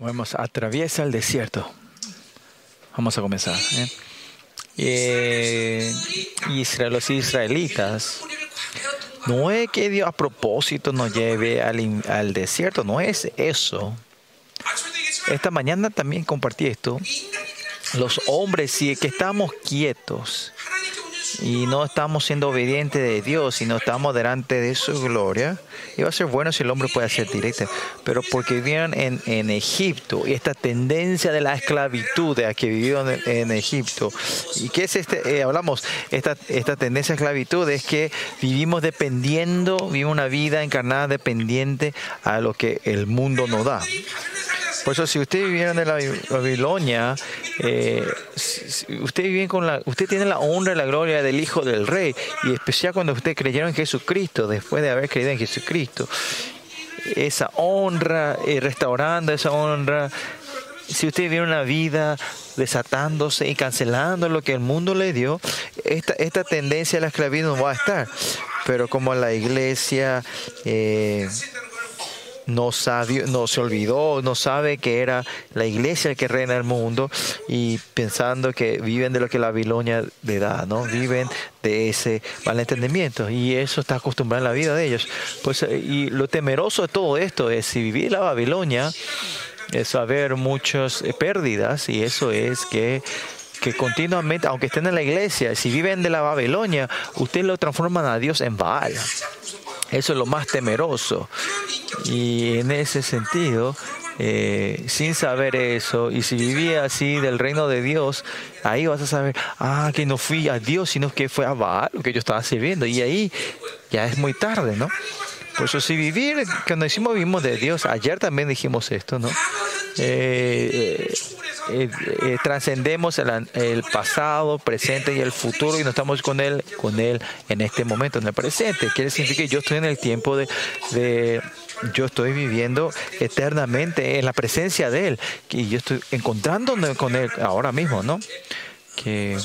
Vamos, atraviesa el desierto. Vamos a comenzar. ¿eh? Eh, los israelitas, no es que Dios a propósito nos lleve al, al desierto, no es eso. Esta mañana también compartí esto. Los hombres, si es que estamos quietos y no estamos siendo obedientes de Dios y no estamos delante de su gloria, iba a ser bueno si el hombre puede ser directo. Pero porque vivieron en, en Egipto y esta tendencia de la esclavitud de la que vivieron en, Egipto. ¿Y qué es este? eh, hablamos, esta, esta tendencia de esclavitud es que vivimos dependiendo, vivimos una vida encarnada dependiente a lo que el mundo nos da. Por eso, si ustedes vivieron en la Babilonia, eh, con la, usted tiene la honra y la gloria del Hijo del Rey, y especial cuando ustedes creyeron en Jesucristo, después de haber creído en Jesucristo, esa honra, eh, restaurando esa honra. Si usted vive una vida desatándose y cancelando lo que el mundo le dio, esta, esta tendencia a la esclavitud no va a estar. Pero como la iglesia eh, no sabe, no se olvidó, no sabe que era la iglesia que reina el mundo y pensando que viven de lo que la Babilonia le da, ¿no? Viven de ese malentendimiento y eso está acostumbrado en la vida de ellos. Pues eh, y lo temeroso de todo esto es si vivir la Babilonia es haber muchas eh, pérdidas y eso es que que continuamente, aunque estén en la iglesia, si viven de la Babilonia, ustedes lo transforman a Dios en Baal. Eso es lo más temeroso. Y en ese sentido, eh, sin saber eso, y si vivía así del reino de Dios, ahí vas a saber, ah, que no fui a Dios, sino que fue a Baal lo que yo estaba sirviendo. Y ahí ya es muy tarde, ¿no? Por eso si vivir, cuando decimos vivimos de Dios, ayer también dijimos esto, ¿no? Eh, eh, eh, an- el pasado, presente y el futuro y no estamos con él, con él en este momento, en el presente. Quiere decir que yo estoy en el tiempo de, de- yo estoy viviendo eternamente en la presencia de él y yo estoy encontrándome con él ahora mismo, ¿no? Que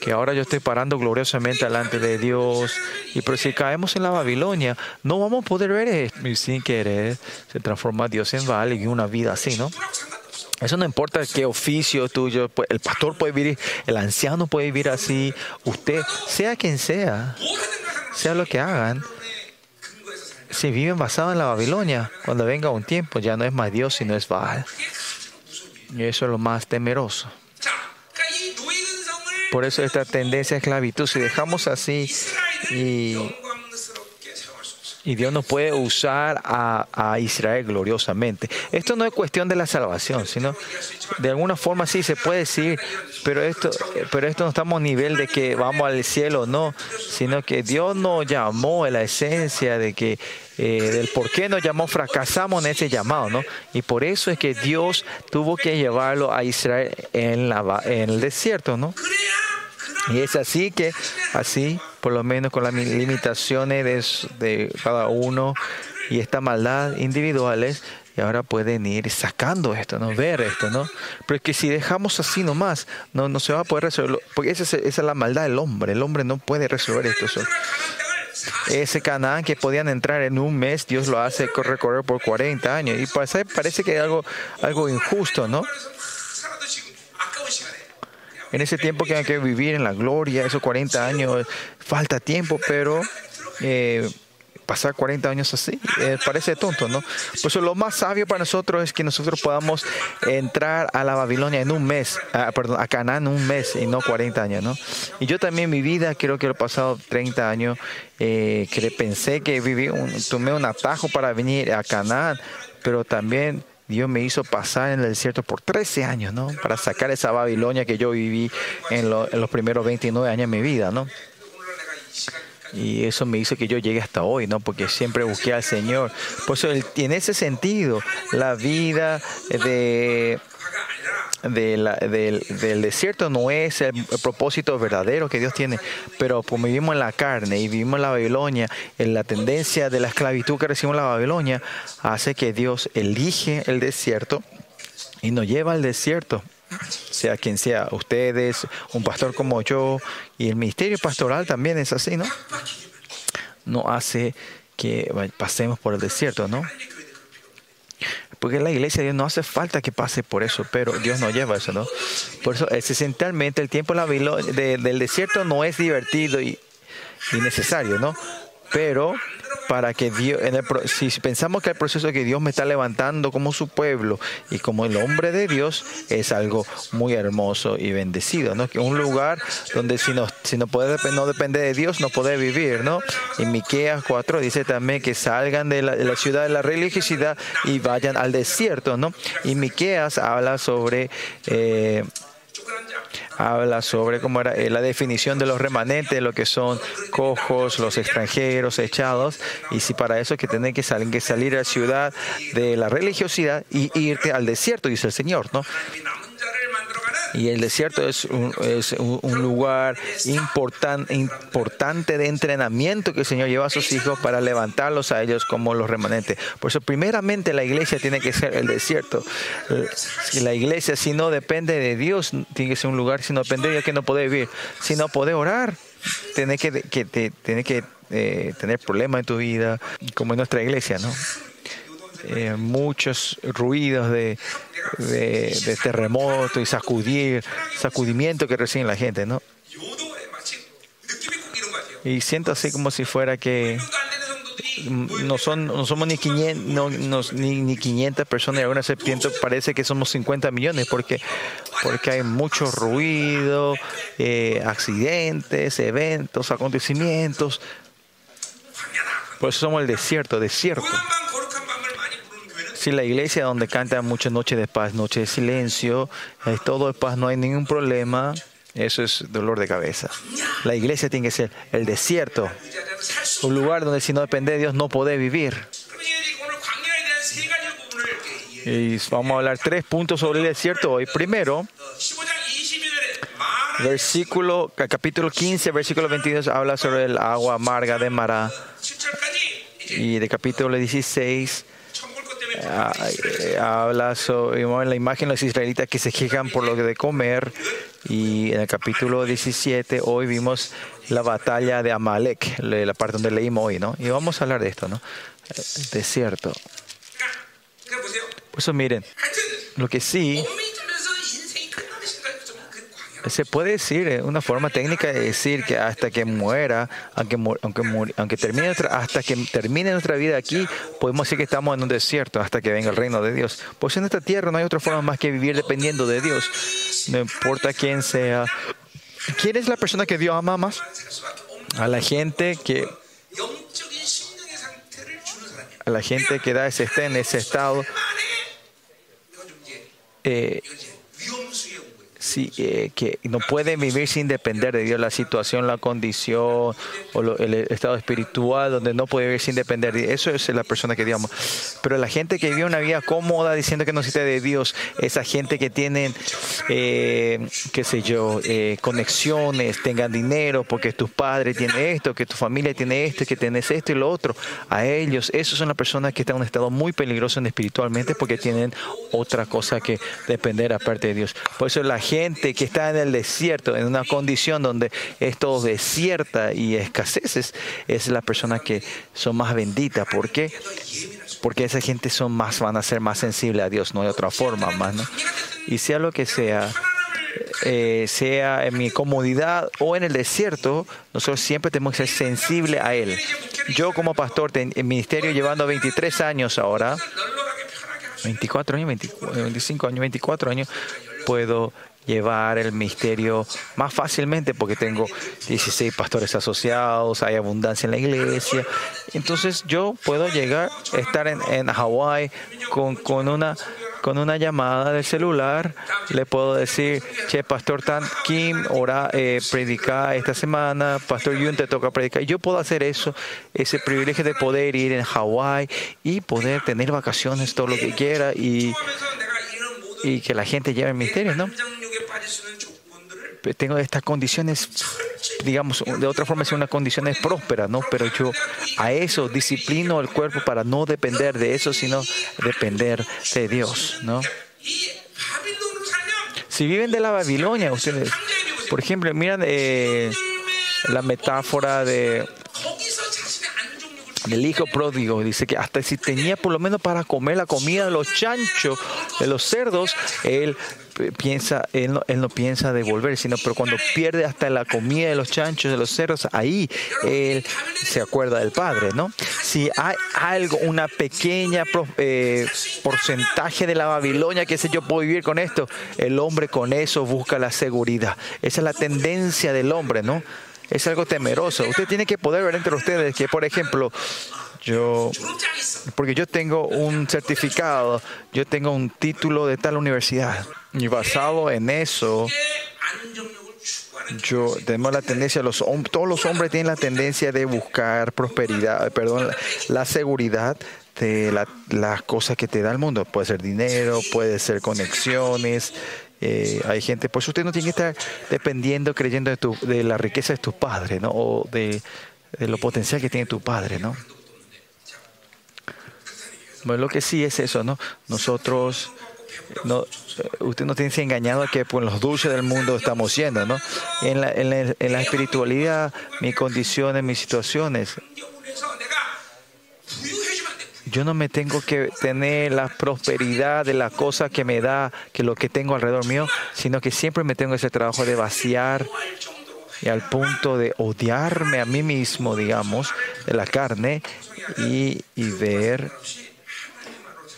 que ahora yo estoy parando gloriosamente delante de Dios. Y pero si caemos en la Babilonia, no vamos a poder ver esto. Y sin querer, se transforma Dios en Baal y una vida así, ¿no? Eso no importa qué oficio tuyo, pues, el pastor puede vivir, el anciano puede vivir así, usted, sea quien sea, sea lo que hagan, si viven basados en la Babilonia, cuando venga un tiempo ya no es más Dios, sino es Baal. Y eso es lo más temeroso. Por eso esta tendencia a esclavitud, si dejamos así y, y Dios nos puede usar a, a, Israel gloriosamente. Esto no es cuestión de la salvación, sino de alguna forma sí se puede decir, pero esto, pero esto no estamos a nivel de que vamos al cielo, no, sino que Dios nos llamó a la esencia de que eh, del por qué nos llamó, fracasamos en ese llamado, ¿no? Y por eso es que Dios tuvo que llevarlo a Israel en, la, en el desierto, ¿no? Y es así que, así por lo menos con las mi- limitaciones de, cada uno y esta maldad individuales, y ahora pueden ir sacando esto, ¿no? Ver esto, ¿no? Pero es que si dejamos así nomás, no, no se va a poder resolver, porque esa es, la maldad del hombre, el hombre no puede resolver esto. Ese Canaán que podían entrar en un mes, Dios lo hace co- recorrer por 40 años. Y parece, parece que es algo, algo injusto, ¿no? En ese tiempo que hay que vivir en la gloria, esos 40 años, falta tiempo, pero eh, pasar 40 años así eh, parece tonto, ¿no? Por eso lo más sabio para nosotros es que nosotros podamos entrar a la Babilonia en un mes, perdón, a Canaán en un mes y no 40 años, ¿no? Y yo también mi vida, creo que lo he pasado 30 años, eh, que pensé que viví un, tomé un atajo para venir a Canaán, pero también Dios me hizo pasar en el desierto por 13 años, ¿no? Para sacar esa Babilonia que yo viví en, los primeros 29 años de mi vida, ¿no? Y eso me hizo que yo llegue hasta hoy, ¿no? Porque siempre busqué al Señor. Por eso, en ese sentido, la vida de del, desierto no es el, el propósito verdadero que Dios tiene, pero como vivimos en la carne y vivimos en la Babilonia, en la tendencia de la esclavitud que recibimos en la Babilonia, hace que Dios elige el desierto y nos lleva al desierto. Sea quien sea, ustedes, un pastor como yo, y el ministerio pastoral también es así, ¿no? No hace que pasemos por el desierto, ¿no? Porque la iglesia de Dios no hace falta que pase por eso, pero Dios no lleva eso, ¿no? Por eso, esencialmente, el tiempo del desierto no es divertido y necesario, ¿no? Pero para que Dios, si pensamos que el proceso que Dios me está levantando como su pueblo y como el hombre de Dios es algo muy hermoso y bendecido, ¿no? Que un lugar donde si no, si no puede no depende de Dios no puede vivir, ¿no? Y Miqueas 4 dice también que salgan de la, de la, ciudad de la religiosidad y vayan al desierto, ¿no? Y Miqueas habla sobre eh, habla sobre cómo era eh, la definición de los remanentes, lo que son cojos, los extranjeros, echados, y si para eso que tienen que salir, que salir a la ciudad de la religiosidad y irte al desierto, dice el Señor, ¿no? Y el desierto es un, es un lugar important, importante de entrenamiento que el Señor lleva a sus hijos para levantarlos a ellos como los remanentes. Por eso, primeramente, la iglesia tiene que ser el desierto. La iglesia, si no depende de Dios, tiene que ser un lugar, si no depende de Dios, que no puede vivir. Si no puede orar, tiene que, que, que eh, tener problemas en tu vida, como en nuestra iglesia, ¿no? Eh, muchos ruidos de, de, terremoto y sacudir, sacudimiento que recibe la gente, ¿no? Y siento así como si fuera que no, son, no somos ni 500, no, no, ni, ni 500 personas y serpiente parece que somos 50 millones porque, porque hay mucho ruido, eh, accidentes, eventos, acontecimientos. Por eso somos el desierto, desierto. Si la iglesia donde cantan muchas noches de paz, noches de silencio, es todo de paz, no hay ningún problema, eso es dolor de cabeza. La iglesia tiene que ser el desierto, un lugar donde si no depende de Dios no puede vivir. Y vamos a hablar tres puntos sobre el desierto hoy. Primero, versículo, capítulo 15, versículo 22 habla sobre el agua amarga de Mará. Y de capítulo 16 habla sobre en la imagen de los israelitas que se quejan por lo de comer y en el capítulo 17 hoy vimos la batalla de Amalek, la parte donde leímos hoy, ¿no? Y vamos a hablar de esto, ¿no? Desierto. Por eso miren, lo que sí se puede decir, eh, una forma técnica de decir que hasta que muera, aunque, aunque, aunque termine hasta que termine nuestra vida aquí, podemos decir que estamos en un desierto hasta que venga el reino de Dios. Pues en esta tierra no hay otra forma más que vivir dependiendo de Dios. No importa quién sea. ¿Quién es la persona que Dios ama más? A la gente que a la gente que da ese esté en ese estado eh, sí, eh, que no pueden vivir sin depender de Dios, la situación, la condición o lo, el estado espiritual donde no puede vivir sin depender de Dios. Eso es la persona que digamos. Pero la gente que vive una vida cómoda diciendo que no necesita de Dios, esa gente que tienen, eh, qué sé yo, eh, conexiones, tengan dinero porque tus padres tienen esto, que tu familia tiene esto, que tienes esto y lo otro, a ellos, esos son las personas que están en un estado muy peligroso espiritualmente porque tienen otra cosa que depender aparte de Dios. Por eso la gente que está en el desierto, en una condición donde es todo desierta y escaseces, es la persona que son más benditas. ¿Por qué? Porque esa gente son más, van a ser más sensibles a Dios, no hay otra forma más, ¿no? Y sea lo que sea, eh, sea en mi comodidad o en el desierto, nosotros siempre tenemos que ser sensibles a Él. Yo como pastor en ministerio llevando 23 años ahora, 24 años, 25 años, 24 años, puedo llevar el misterio más fácilmente porque tengo 16 pastores asociados, hay abundancia en la iglesia. Entonces yo puedo llegar, estar en, en Hawái con, con, una, con una llamada del celular, le puedo decir, che, Pastor Tan Kim, ora, eh, predica esta semana, Pastor Yun te toca predicar. Yo puedo hacer eso, ese privilegio de poder ir en Hawái y poder tener vacaciones, todo lo que quiera y y que la gente lleve el misterio, ¿no? Tengo estas condiciones, digamos, de otra forma, son unas condiciones prósperas, ¿no? Pero yo a eso disciplino el cuerpo para no depender de eso, sino depender de Dios, ¿no? Si viven de la Babilonia, ustedes, por ejemplo, miran eh, la metáfora de El hijo pródigo dice que hasta si tenía por lo menos para comer la comida de los chanchos, de los cerdos, él piensa, él no, él no piensa devolver, sino pero cuando pierde hasta la comida de los chanchos, de los cerdos, ahí él se acuerda del padre, ¿no? Si hay algo, una pequeña eh, porcentaje de la Babilonia que sé yo puedo vivir con esto, el hombre con eso busca la seguridad. Esa es la tendencia del hombre, ¿no? Es algo temeroso. Usted tiene que poder ver entre ustedes que, por ejemplo, yo, porque yo tengo un certificado, yo tengo un título de tal universidad. Y basado en eso, yo tenemos la tendencia, los, todos los hombres tienen la tendencia de buscar prosperidad, perdón, la, seguridad de la, las cosas que te da el mundo. Puede ser dinero, puede ser conexiones. Eh, hay gente, pues usted no tiene que estar dependiendo, creyendo de, tu, de la riqueza de tus padres, ¿no? O de, de lo potencial que tiene tu padre, ¿no? Bueno, lo que sí es eso, ¿no? Nosotros, no, eh, usted nos tiene engañado a que por los dulces del mundo estamos siendo, ¿no? En la, en la, en la espiritualidad, mis condiciones, mis situaciones, yo no me tengo que tener la prosperidad de la cosa que me da, que lo que tengo alrededor mío, sino que siempre me tengo ese trabajo de vaciar y al punto de odiarme a mí mismo, digamos, de la carne y, y ver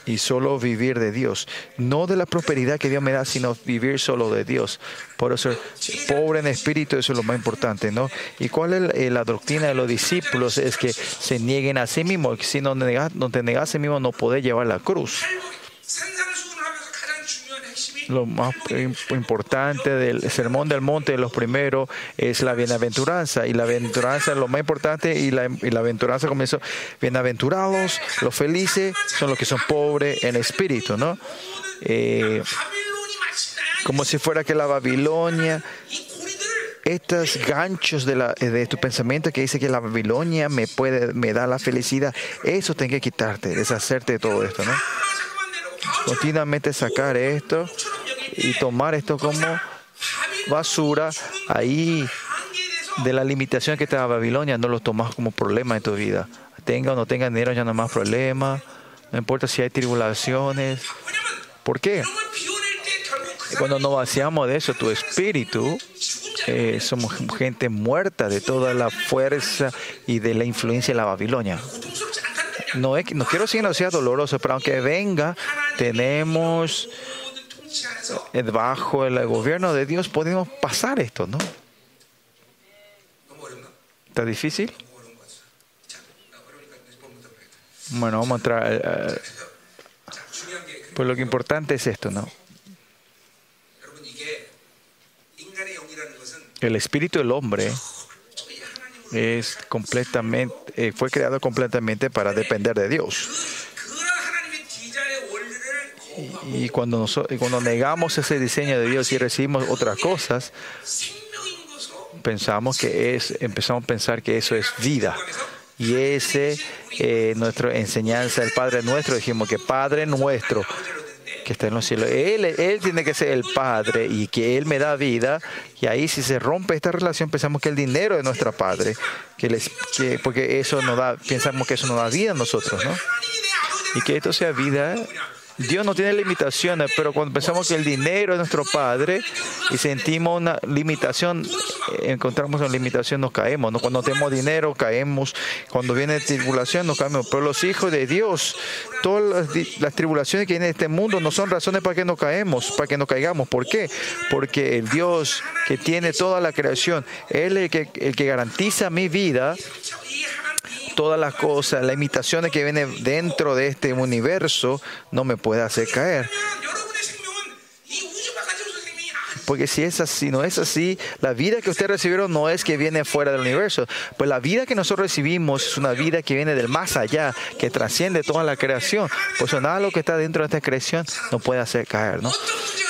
y solo vivir de Dios. No de la prosperidad que Dios me da, sino vivir solo de Dios. Por eso, pobre en espíritu, eso es lo más importante, ¿no? ¿Y cuál es la doctrina de los discípulos? Es que se nieguen a sí mismos. Si no, negas, no te negas a sí mismo, no podés llevar la cruz lo más importante del sermón del monte, los primeros, es la bienaventuranza. Y la bienaventuranza es lo más importante. Y la, y la bienaventuranza comienza: bienaventurados, los felices son los que son pobres en espíritu, ¿no? Eh, como si fuera que la Babilonia estos ganchos de, la, de, tu pensamiento que dice que la Babilonia me puede me da la felicidad, eso tengo que quitarte, deshacerte de todo esto, ¿no? continuamente sacar esto y tomar esto como basura ahí de la limitación que estaba Babilonia, no lo tomas como problema en tu vida. Tenga o no tenga dinero ya no más problema, no importa si hay tribulaciones. ¿Por qué? Cuando nos vaciamos de eso, tu espíritu, eh, somos gente muerta de toda la fuerza y de la influencia de la Babilonia no, es, no quiero decir que no sea doloroso, pero aunque venga, tenemos eh, bajo el gobierno de Dios podemos pasar esto, ¿no? ¿Está difícil? Bueno, vamos a entrar. Eh, eh, pues lo que importante es esto, ¿no? El espíritu del hombre es completamente, eh, fue creado completamente para depender de Dios. Y, cuando, nos, cuando negamos ese diseño de Dios y recibimos otras cosas, pensamos que es, empezamos a pensar que eso es vida. Y ese eh, nuestra enseñanza del Padre Nuestro, dijimos que Padre Nuestro que está en los cielos. Él, él tiene que ser el Padre y que Él me da vida. Y ahí si se rompe esta relación, pensamos que el dinero es nuestro Padre. Que les, que, porque eso nos da, pensamos que eso nos da vida a nosotros, ¿no? Y que esto sea vida Dios no tiene limitaciones, pero cuando pensamos que el dinero es nuestro Padre y sentimos una limitación, eh, encontramos una limitación, nos caemos. ¿no? Cuando tenemos dinero, caemos. Cuando viene tribulación, nos caemos. Pero los hijos de Dios, todas las, las tribulaciones que vienen este mundo no son razones para que nos caemos, para que nos caigamos. ¿Por qué? Porque el Dios que tiene toda la creación, Él es el que, el que garantiza mi vida todas las cosas, las imitaciones que vienen dentro de este universo, no me puede hacer caer. Porque si es así, no es así, la vida que ustedes recibieron no es que viene fuera del universo. Pues la vida que nosotros recibimos es una vida que viene del más allá, que trasciende toda la creación. Por nada lo que está dentro de esta creación no puede hacer caer, ¿no?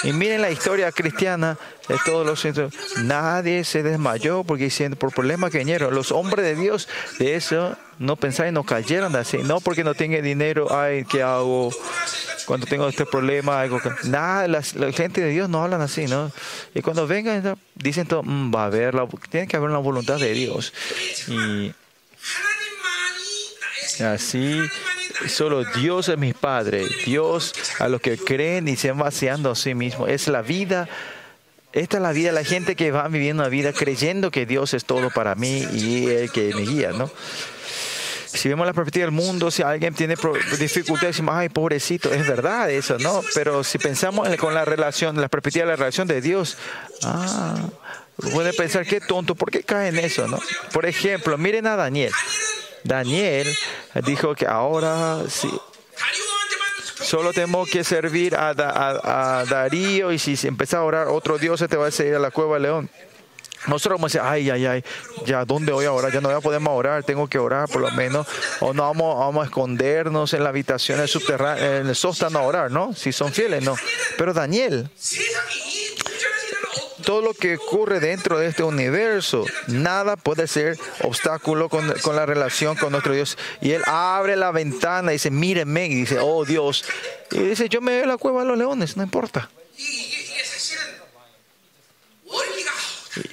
Y miren la historia cristiana de todos los centros. Nadie se desmayó porque por problemas que vinieron. Los hombres de Dios de eso no pensaron y no cayeron así. No porque no tenga dinero, ay, ¿qué hago? cuando tengo este problema, algo que... Nada, las, la gente de Dios no hablan así, ¿no? Y cuando vengan, dicen todo, mmm, va a haber, la, tiene que haber una voluntad de Dios. Y así, solo Dios es mi Padre. Dios a los que creen y se van vaciando a sí mismo. Es la vida. Esta es la vida, la gente que va viviendo una vida creyendo que Dios es todo para mí y el que me guía, ¿no? Si vemos la perspectiva del mundo, si alguien tiene dificultades, decimos, ay, pobrecito, es verdad eso, ¿no? Pero si pensamos con la relación, la perspectiva de la relación de Dios, ah, puede pensar, qué tonto, ¿por qué cae en eso, no? Por ejemplo, miren a Daniel. Daniel dijo que ahora sí, solo tengo que servir a, a, Darío y si empieza a orar otro Dios se te va a ir a la cueva del león. Nosotros vamos a decir, ay, ay, ay, ya, ¿dónde voy a orar? Ya no voy a poder orar, tengo que orar por lo menos. O no vamos, vamos a escondernos en la habitación subterránea, en el sótano a orar, ¿no? Si son fieles, no. Pero Daniel, todo lo que ocurre dentro de este universo, nada puede ser obstáculo con, con, la relación con nuestro Dios. Y él abre la ventana y dice, mírenme, y dice, oh Dios. Y dice, yo me voy a la cueva de los leones, no importa.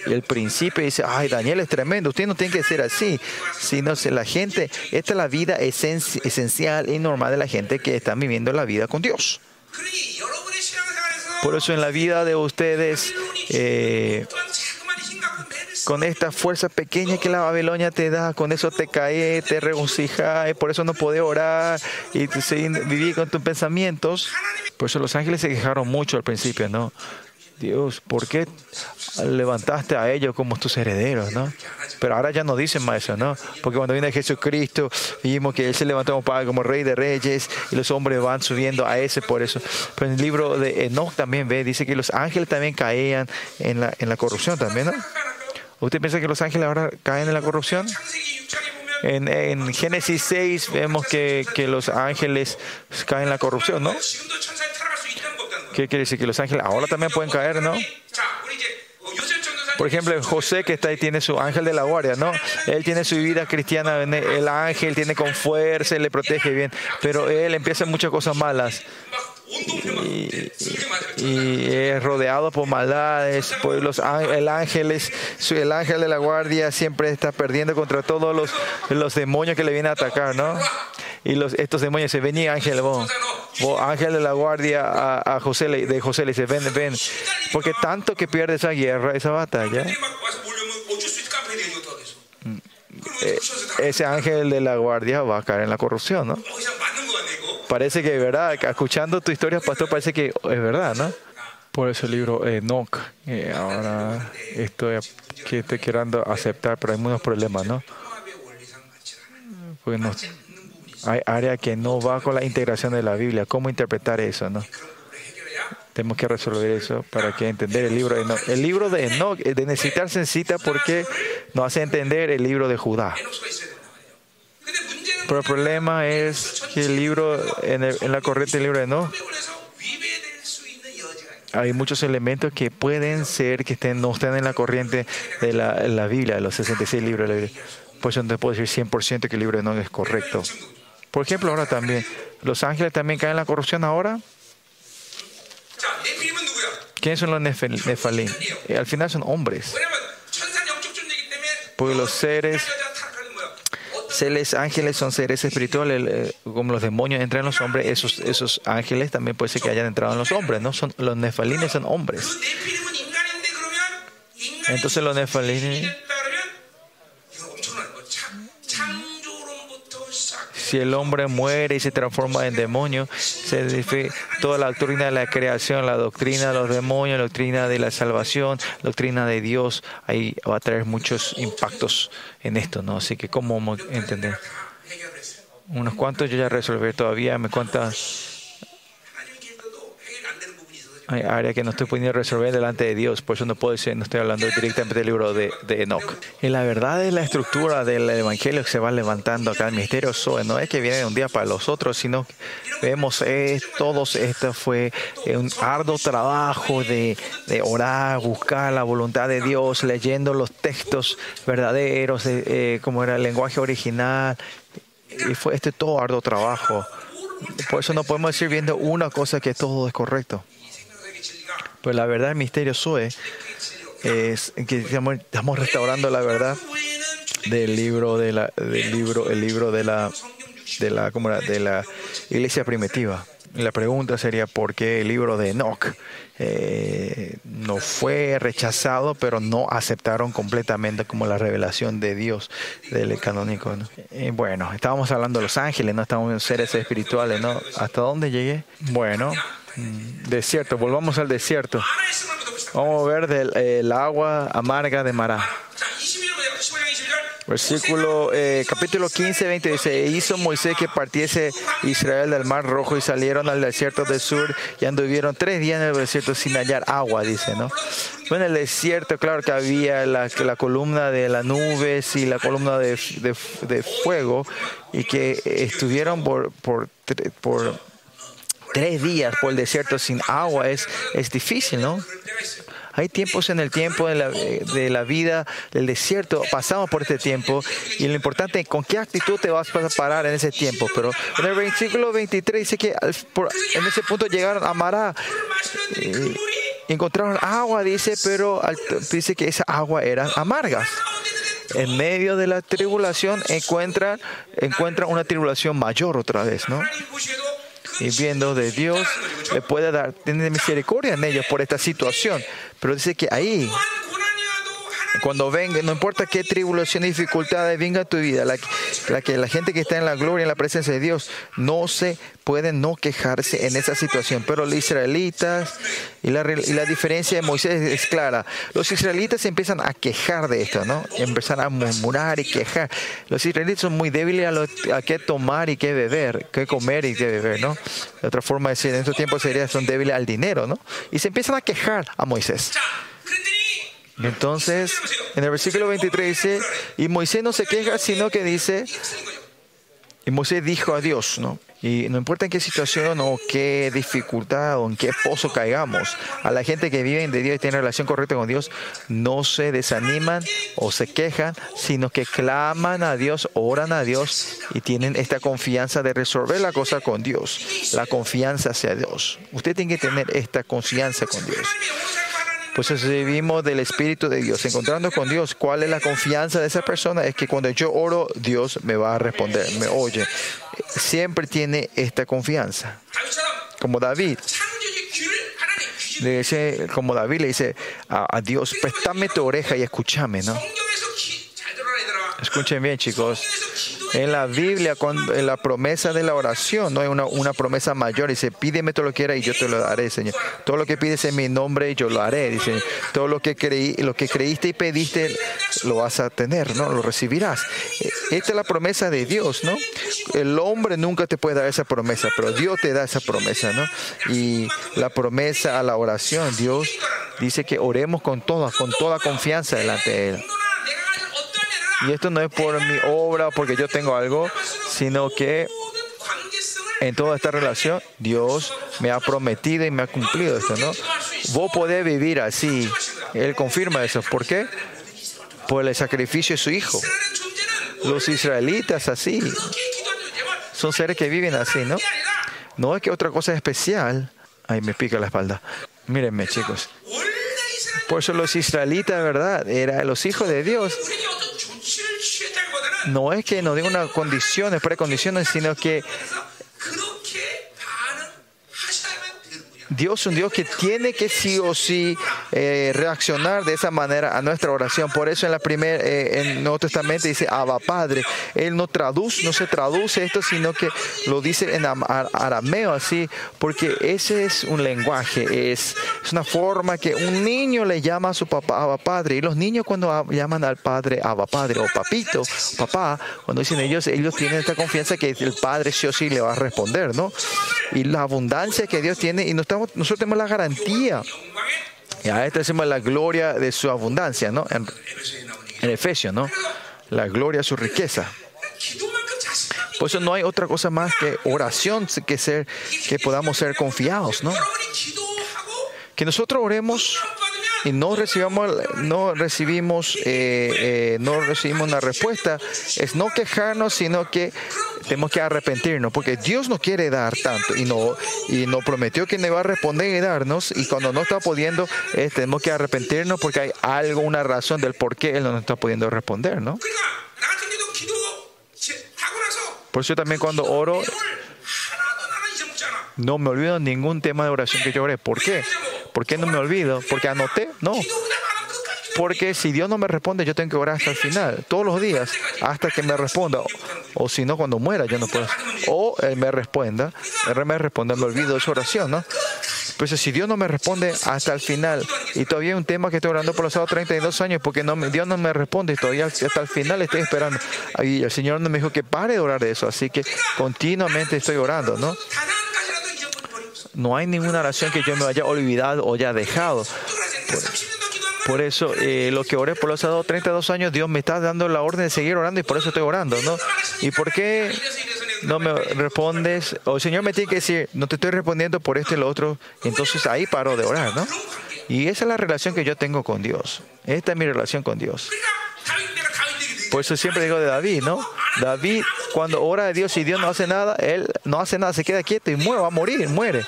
Y el principio dice, ay, Daniel es tremendo, usted no tiene que ser así. Sino la gente, esta es la vida esencial y normal de la gente que está viviendo la vida con Dios. Por eso en la vida de ustedes, eh, con esta fuerza pequeña que la Babilonia te da, con eso te cae, te regocija, por eso no puede orar y vivir con tus pensamientos. Por eso los ángeles se quejaron mucho al principio, ¿no? Dios, ¿por qué levantaste a ellos como tus herederos, no? Pero ahora ya no dicen más eso, ¿no? Porque cuando viene Jesucristo, vimos que Él se levantó como Rey de Reyes, y los hombres van subiendo a ese por eso. Pero en el libro de Enoch también ve, dice que los ángeles también caían en la, en la corrupción también, ¿no? ¿Usted piensa que los ángeles ahora caen en la corrupción? En, en Génesis 6 vemos que, que los ángeles caen en la corrupción, ¿no? ¿Qué quiere decir? Que los ángeles ahora también pueden caer, ¿no? Por ejemplo, José que está ahí tiene su ángel de la guardia, ¿no? Él tiene su vida cristiana, el ángel tiene con fuerza, le protege bien, pero él empieza muchas cosas malas. Y, es rodeado por maldades, por los el ángeles, el ángel de la guardia siempre está perdiendo contra todos los, los demonios que le vienen a atacar, ¿no? Y los, estos demonios se ven ángel, vos, ángel de la guardia a, José, de José le dice, ven, ven, porque tanto que pierde esa guerra, esa batalla. Ese ángel de la guardia va a caer en la corrupción, ¿no? Parece que verdad, escuchando tu historia, pastor, parece que es verdad, ¿no? Por eso el libro Enoch, eh, ahora estoy, que estoy queriendo aceptar, pero hay muchos problemas, ¿no? Porque no, hay área que no va con la integración de la Biblia. ¿Cómo interpretar eso, no? Tenemos que resolver eso para que entender el libro de Enoch. El libro de Enoch, de necesitar se necesita porque nos hace entender el libro de Judá. Pero el problema es el libro, en, la corriente del libro de Enoch, hay muchos elementos que pueden ser que estén, no estén en la corriente de la, la Biblia, de los 66 libros de la Biblia. Por eso no te puedo decir 100% que el libro de Enoch es correcto. Por ejemplo, ahora también, ¿los ángeles también caen en la corrupción ahora? ¿Quiénes son los nefalín? Eh, al final son hombres. Porque los seres, seres ángeles son seres espirituales, eh, como los demonios entran en los hombres, esos, esos ángeles también puede ser que hayan entrado en los hombres, ¿no? Son, los nefalines son hombres. Entonces los nefalines si el hombre muere y se transforma en demonio, se toda la doctrina de la creación, la doctrina de los demonios, la doctrina de la salvación, la doctrina de Dios, ahí va a traer muchos impactos en esto, ¿no? Así que, ¿cómo entender? Unos cuantos yo ya resolví todavía, me cuentas hay áreas que no estoy pudiendo resolver delante de Dios, por eso no puedo decir, no estoy hablando directamente del libro de, de Enoch. Y la verdad es la estructura del evangelio que se va levantando acá, el misterio Zoe, no es que viene un día para los otros, sino que vemos eh, todos, esto fue eh, un arduo trabajo de, orar, buscar la voluntad de Dios, leyendo los textos verdaderos, eh, como era el lenguaje original, y fue este todo arduo trabajo. Por eso no podemos decir viendo una cosa que todo es correcto. Pero la verdad, el misterio Zoe es que estamos restaurando la verdad del libro de la, del libro, el libro de la de la, como la- de la iglesia primitiva. La pregunta sería por qué el libro de Enoch eh, no fue rechazado, pero no aceptaron completamente como la revelación de Dios del canónico. Y bueno, estábamos hablando de los ángeles, no estamos en seres espirituales, ¿no? ¿Hasta dónde llegué? Bueno, Mm, desierto, volvamos al desierto. Vamos a ver del, eh, agua amarga de Mará. Versículo eh, capítulo 15, 20 dice, e hizo Moisés que partiese Israel del mar rojo y salieron al desierto del sur y anduvieron tres días en el desierto sin hallar agua, dice, ¿no? Bueno, en el desierto, claro que había la, la columna de las nubes y la columna de, de, fuego y que estuvieron por, por, por tres días por el desierto sin agua es, es difícil, ¿no? Hay tiempos en el tiempo de la, de la vida, del desierto, pasamos por este tiempo y lo importante es con qué actitud te vas a parar en ese tiempo. Pero en el versículo 23 dice que al, por, en ese punto llegaron a Mará y, encontraron agua, dice, pero al, dice que esa agua eran amargas. En medio de la tribulación encuentran, encuentran una tribulación mayor otra vez, ¿no? y viendo de Dios, le pueda dar, tener misericordia en ellos por esta situación. Pero dice que ahí cuando venga, no importa qué tribulación y dificultades venga a tu vida, la, la, que, la gente que está en la gloria, en la presencia de Dios, no se puede no quejarse en esa situación. Pero los israelitas, y la, y la diferencia de Moisés es clara, los israelitas se empiezan a quejar de esto, ¿no? Empiezan a murmurar y quejar. Los israelitas son muy débiles a, lo, a qué tomar y qué beber, qué comer y qué beber, ¿no? De otra forma de decir, en estos tiempos sería, son débiles al dinero, ¿no? Y se empiezan a quejar a Moisés. Entonces, en el versículo 23 dice, y Moisés no se queja, sino que dice, y Moisés dijo a Dios, ¿no? Y no importa en qué situación o qué dificultad o en qué pozo caigamos, a la gente que vive de Dios y tiene relación correcta con Dios, no se desaniman o se quejan, sino que claman a Dios, oran a Dios y tienen esta confianza de resolver la cosa con Dios, la confianza hacia Dios. Usted tiene que tener esta confianza con Dios. Pues recibimos del Espíritu de Dios. Encontrando con Dios, ¿cuál es la confianza de esa persona? Es que cuando yo oro, Dios me va a responder, me oye. Siempre tiene esta confianza. Como David. Le dice, como David le dice a, a Dios, préstame tu oreja y escúchame, ¿no? Escuchen bien, chicos en la Biblia en la promesa de la oración, no hay una, promesa mayor. Dice, pídeme todo lo que quieras y yo te lo daré, Señor. Todo lo que pides en mi nombre, yo lo haré. Dice, todo lo que, creí, lo que creíste y pediste, lo vas a tener, ¿no? Lo recibirás. E, esta es la promesa de Dios, ¿no? El hombre nunca te puede dar esa promesa, pero Dios te da esa promesa, ¿no? Y la promesa a la oración, Dios dice que oremos con toda, con toda confianza delante de Él. Y esto no es por mi obra, porque yo tengo algo, sino que en toda esta relación Dios me ha prometido y me ha cumplido esto, ¿no? Vos podés vivir así. Él confirma eso. ¿Por qué? Por el sacrificio de su hijo. Los israelitas así. Son seres que viven así, ¿no? No es que otra cosa especial. Ay, me pica la espalda. Mírenme, chicos. Por eso los israelitas, ¿verdad? Eran los hijos de Dios. No es que nos den unas condiciones, precondiciones, sino que Dios es un Dios que tiene que sí o sí eh, reaccionar de esa manera a nuestra oración. Por eso en la primera, eh, en el Nuevo Testamento dice Abba Padre. Él no traduce, no se traduce esto, sino que lo dice en am- ar- arameo así, porque ese es un lenguaje, es, es una forma que un niño le llama a su papá Abba Padre. Y los niños cuando llaman al padre Abba Padre o papito, papá, cuando dicen ellos, ellos tienen esta confianza que el padre sí o sí le va a responder, ¿no? Y la abundancia que Dios tiene, y no nosotros tenemos la garantía. Y a esto decimos la gloria de su abundancia, ¿no? En, en Efesios, ¿no? La gloria de su riqueza. Por eso no hay otra cosa más que oración, que, ser, que podamos ser confiados, ¿no? Que nosotros oremos y no recibamos, no recibimos, eh, eh, no recibimos una respuesta, es no quejarnos, sino que tenemos que arrepentirnos, porque Dios no quiere dar tanto y no y nos prometió que nos va a responder y darnos, y cuando no está pudiendo, eh, tenemos que arrepentirnos porque hay algo, una razón del por qué Él no nos está pudiendo responder, ¿no? Por eso también cuando oro, no me olvido ningún tema de oración que yo oré. ¿Por qué? ¿Por qué no me olvido? ¿Porque anoté? No. Porque si Dios no me responde, yo tengo que orar hasta el final, todos los días, hasta que me responda. O, si no, cuando muera, yo no puedo. O Él me responda, Él me responda, me olvido de su oración, ¿no? Pues si Dios no me responde hasta el final, y todavía hay un tema que estoy orando por los 32 años, porque no, Dios no me responde, y todavía hasta el final estoy esperando. Y el Señor no me dijo que pare de orar de eso, así que continuamente estoy orando, ¿no? No hay ninguna oración que yo me haya olvidado o haya dejado. Por, eso, eh, lo que oré por los 32 años, Dios me está dando la orden de seguir orando y por eso estoy orando, ¿no? ¿Y por qué no me respondes? O el Señor me tiene que decir, no te estoy respondiendo por este y lo otro. Entonces ahí paro de orar, ¿no? Y esa es la relación que yo tengo con Dios. Esta es mi relación con Dios. Por eso siempre digo de David, ¿no? David, cuando ora a Dios y Dios no hace nada, él no hace nada, se queda quieto y muere, va a morir, muere.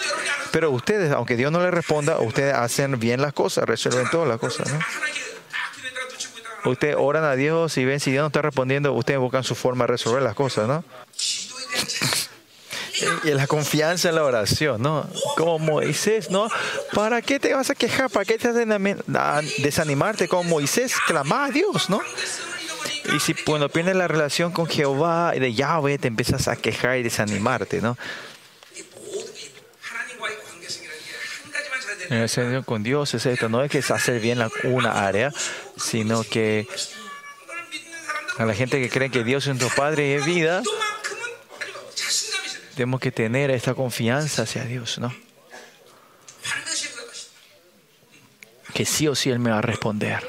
Pero ustedes, aunque Dios no le responda, ustedes hacen bien las cosas, resuelven todas las cosas. ¿no? Ustedes oran a Dios y ven si Dios no está respondiendo, ustedes buscan su forma de resolver las cosas, ¿no? y la confianza en la oración, ¿no? Como Moisés, ¿no? ¿Para qué te vas a quejar? ¿Para qué te vas a desanimarte? Como Moisés, clama a Dios, ¿no? Y si cuando pierdes la relación con Jehová y de Yahweh, te empiezas a quejar y desanimarte, ¿no? La relación con Dios es esto, no es que es hacer bien una área, sino que a la gente que cree que Dios es nuestro Padre y es vida, tenemos que tener esta confianza hacia Dios, ¿no? Que sí o sí Él me va a responder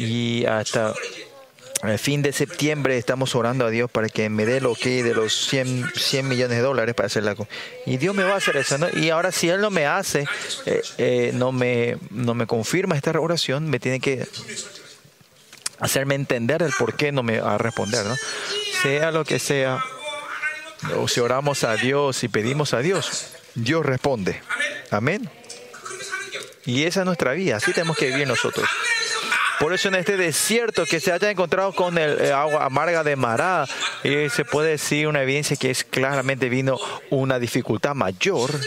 y hasta el fin de septiembre estamos orando a Dios para que me dé lo que de los 100, 100 millones de dólares para hacer la cosa. Y Dios me va a hacer eso. ¿no? Y ahora si Él no me hace, eh, eh, no, me, no me confirma esta oración, me tiene que hacerme entender el por qué no me va a responder. ¿no? Sea lo que sea, o si oramos a Dios y pedimos a Dios, Dios responde. Amén. Y esa es nuestra vida, así tenemos que vivir nosotros. Por eso en este desierto que se haya encontrado con el eh, agua amarga de Mará, eh, se puede decir una evidencia que es claramente vino una dificultad mayor.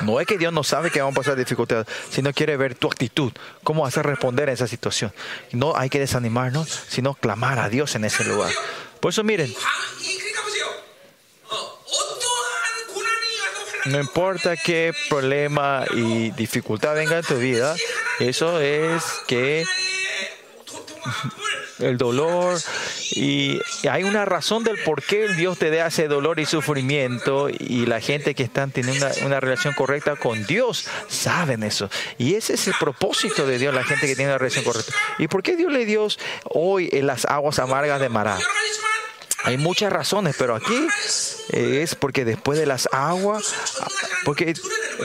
No es que Dios no sabe que van a pasar dificultades, sino quiere ver tu actitud, cómo hacer responder a esa situación. No hay que desanimarnos, sino clamar a Dios en ese lugar. Por eso miren, No importa qué problema y dificultad venga en tu vida, eso es que el dolor y hay una razón del por qué el Dios te da ese dolor y sufrimiento y la gente que está teniendo una, relación correcta con Dios saben eso. Y ese es el propósito de Dios la gente que tiene una relación correcta. Y por qué Dios le dio hoy en las aguas amargas de Mará hay muchas razones, pero aquí es porque después de las aguas, porque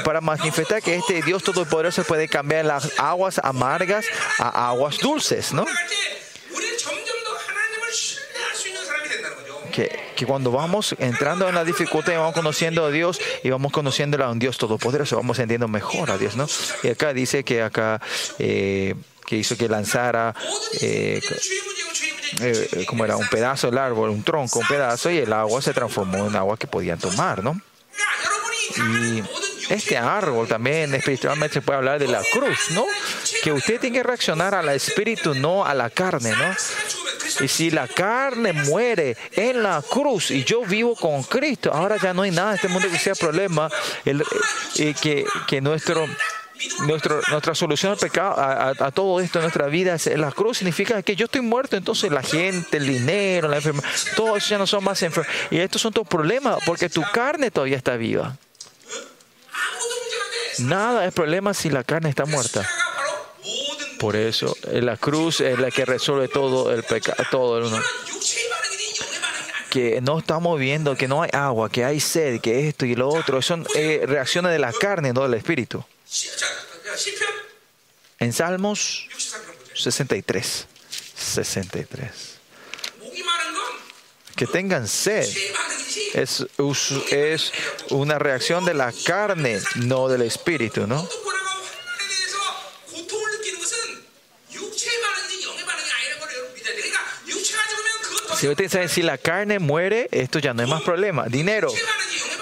para manifestar que este Dios Todopoderoso puede cambiar las aguas amargas a aguas dulces, ¿no? Que, que, cuando vamos entrando en la dificultad y vamos conociendo a Dios y vamos conociendo a un Dios todopoderoso, vamos entendiendo mejor a Dios, ¿no? Y acá dice que acá eh, que hizo que lanzara eh, eh, eh, como era un pedazo del árbol, un tronco, un pedazo, y el agua se transformó en agua que podían tomar, ¿no? Y este árbol también espiritualmente se puede hablar de la cruz, ¿no? Que usted tiene que reaccionar al espíritu, no a la carne, ¿no? Y si la carne muere en la cruz y yo vivo con Cristo, ahora ya no hay nada en este mundo que sea problema, el, eh, que, que nuestro nuestra solución al pecado, a, todo esto en nuestra vida, la cruz significa que yo estoy muerto, entonces la gente, el dinero, la enfermedad, todo eso ya no son más enfermos. Y estos son tus problemas, porque tu carne todavía está viva. Nada es problema si la carne está muerta. Por eso, la cruz es la que resuelve todo el pecado, todo el uno que no estamos viendo, que no hay agua, que hay sed, que esto y lo otro, son eh, reacciones de la carne, no del espíritu. En Salmos 63. 63. Que tengan sed es, es una reacción de la carne, no del espíritu, ¿no? Si usted sabe, si la carne muere, esto ya no es más problema. Dinero.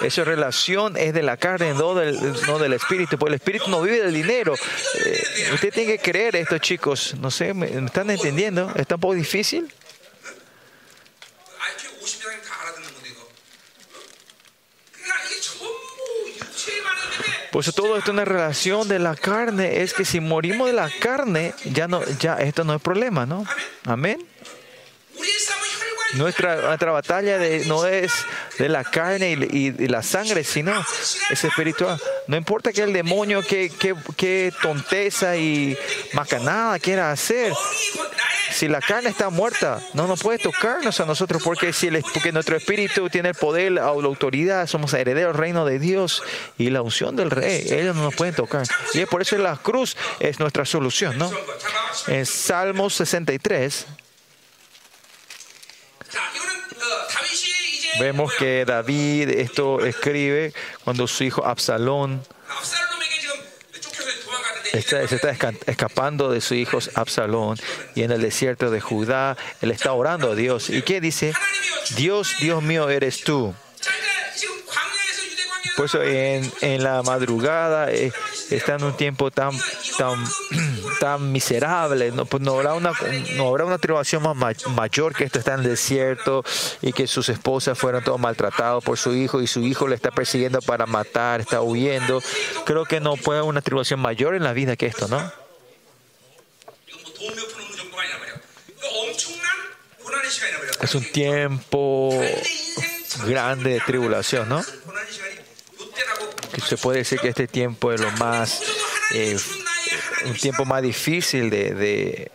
Esa relación es de la carne, no del, no del espíritu, porque el espíritu no vive del dinero. Eh, usted tiene que creer esto, chicos. No sé, ¿me, están entendiendo? ¿Está un poco difícil? Por eso pues todo esto es una relación de la carne. Es que si morimos de la carne, ya no, ya esto no es problema, ¿no? Amén. Nuestra, nuestra batalla no es de la carne y, y, la sangre, sino es espiritual. No importa que el demonio, que, que, que tonteza y macanada quiera hacer, si la carne está muerta, no nos puede tocarnos a nosotros, porque, si el, porque nuestro espíritu tiene el poder o la autoridad, somos herederos del reino de Dios y la unción del rey, ellos no nos pueden tocar. Y es por eso la cruz es nuestra solución, ¿no? En Salmos 63. Vemos que David esto escribe cuando su hijo Absalón Está, se está escapando de su hijo Absalón y en el desierto de Judá él está orando a Dios. ¿Y qué dice? Dios, Dios mío eres tú. Por eso en, en la madrugada eh, está en un tiempo tan, tan, tan miserable. No, pues no, habrá una, no habrá una tribulación más mayor que esto está en desierto y que sus esposas fueron todos maltratados por su hijo y su hijo le está persiguiendo para matar, está huyendo. Creo que no puede haber una tribulación mayor en la vida que esto, ¿no? Es un tiempo grande de tribulación, ¿no? se puede decir que este tiempo es lo más, eh, un tiempo más difícil de, de,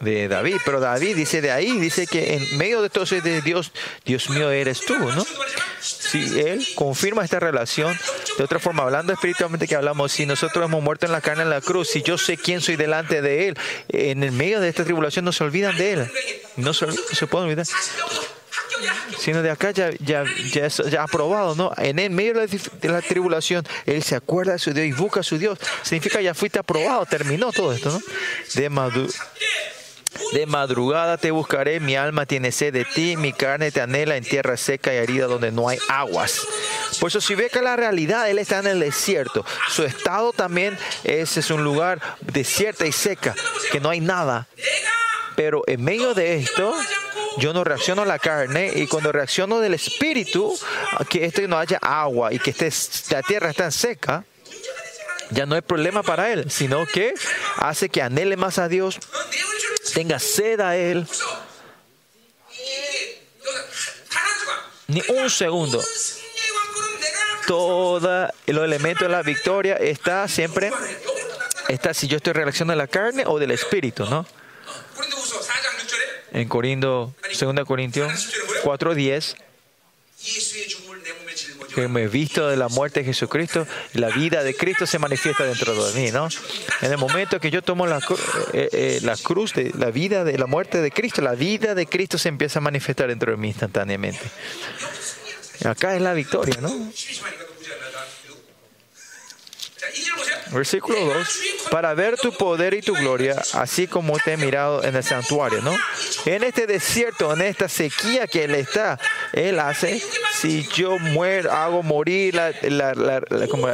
de, David. Pero David dice de ahí, dice que en medio de todo es de Dios, Dios mío eres tú, ¿no? Si él confirma esta relación, de otra forma, hablando espiritualmente que hablamos, si nosotros hemos muerto en la carne en la cruz, si yo sé quién soy delante de él, en el medio de esta tribulación no se olvidan de él. No se, se pueden olvidar sino de acá ya, ya, ya, es- aprobado, ¿no? En el medio de la, tribulación, él se acuerda de su Dios y busca a su Dios, significa ya fuiste aprobado, terminó todo esto, ¿no? De De madrugada te buscaré, mi alma tiene sed de ti, mi carne te anhela en tierra seca y herida donde no hay aguas. Por eso si ve que la realidad, él está en el desierto. Su estado también es, es un lugar desierta y seca, que no hay nada. Pero en medio de esto, yo no reacciono a la carne y cuando reacciono del espíritu, que este no haya agua y que esté, la tierra está seca, ya no hay problema para él, sino que hace que anhele más a Dios, tenga sed a él. Ni un segundo. Todo los elementos de la victoria está siempre, está si yo estoy reaccionando a la carne o del espíritu, ¿no? en Corinto, 2 Corintios 4:10, que me he visto de la muerte de Jesucristo, la vida de Cristo se manifiesta dentro de mí, ¿no? En el momento que yo tomo la, eh, eh, eh, la cruz, de, la vida de la muerte de Cristo, la vida de Cristo se empieza a manifestar dentro de mí instantáneamente. Acá es la victoria, ¿no? versículo 2, para ver tu poder y tu gloria, así como te he mirado en el santuario, ¿no? En este desierto, en esta sequía que él está, él hace, si yo muero, hago morir la, la, la, la como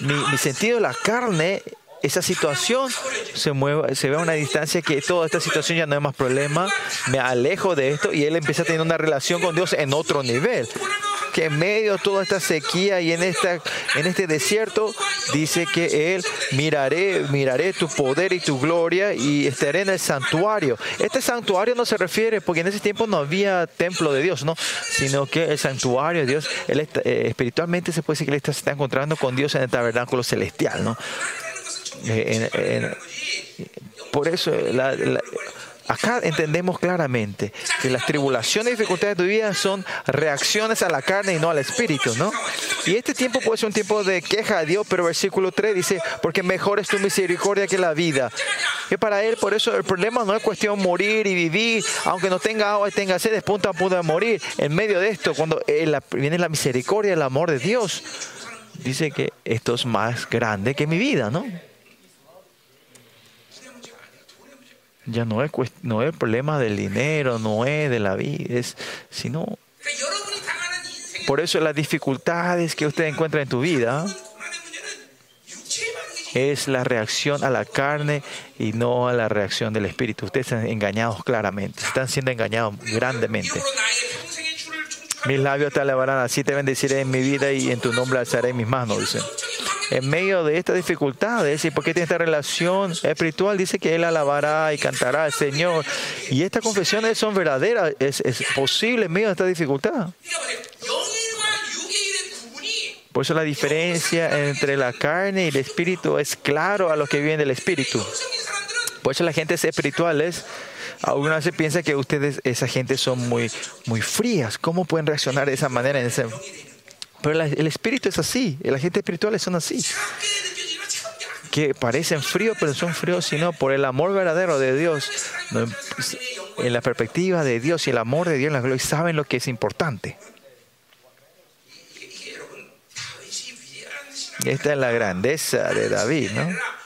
mi, mi sentido de la carne, esa situación se mueve, se ve a una distancia que toda esta situación ya no es más problema, me alejo de esto y Él empieza a tener una relación con Dios en otro nivel. Que en medio de toda esta sequía y en, esta, en este desierto, dice que Él miraré, miraré tu poder y tu gloria y estaré en el santuario. Este santuario no se refiere, porque en ese tiempo no había templo de Dios, ¿no? Sino que el santuario de Dios, él está- eh, espiritualmente se puede decir que Él está, se está encontrando con Dios en el tabernáculo celestial, ¿no? Por eso, acá entendemos claramente que las tribulaciones y dificultades de tu vida son reacciones a la carne y no al espíritu, ¿no? Y este tiempo puede ser un tiempo de queja a Dios, pero versículo 3 dice, porque mejor es tu misericordia que la vida. Y para él, por eso el problema no es cuestión morir y vivir, aunque no tenga agua y tenga sed, es punto a punto de morir. En medio de esto, cuando eh, viene la misericordia, el amor de Dios, dice que esto es más grande que mi vida, ¿no? Ya no es, no es problema del dinero, no es de la vida, es, sino... Por eso las dificultades que usted encuentra en tu vida es la reacción a la carne y no a la reacción del espíritu. Ustedes están engañados claramente, están siendo engañados grandemente. Mis labios te alabarán, así te bendeciré en mi vida y en tu nombre alzaré mis manos, dice en medio de estas dificultades y porque tiene esta relación espiritual, dice que él alabará y cantará al Señor. Y estas confesiones son verdaderas, es, posible en medio de esta dificultad. Por eso la diferencia entre la carne y el espíritu es claro a los que viven del espíritu. Por eso la gente es espiritual es algunas veces piensa que ustedes, esa gente, son muy, muy frías. ¿Cómo pueden reaccionar de esa manera en ese pero la, el espíritu es así, la gente espirituales son así. Que parecen fríos, pero son fríos, sino por el amor verdadero de Dios. En la perspectiva de Dios y el amor de Dios en la gloria, saben lo que es importante. Esta es la grandeza de David, ¿no?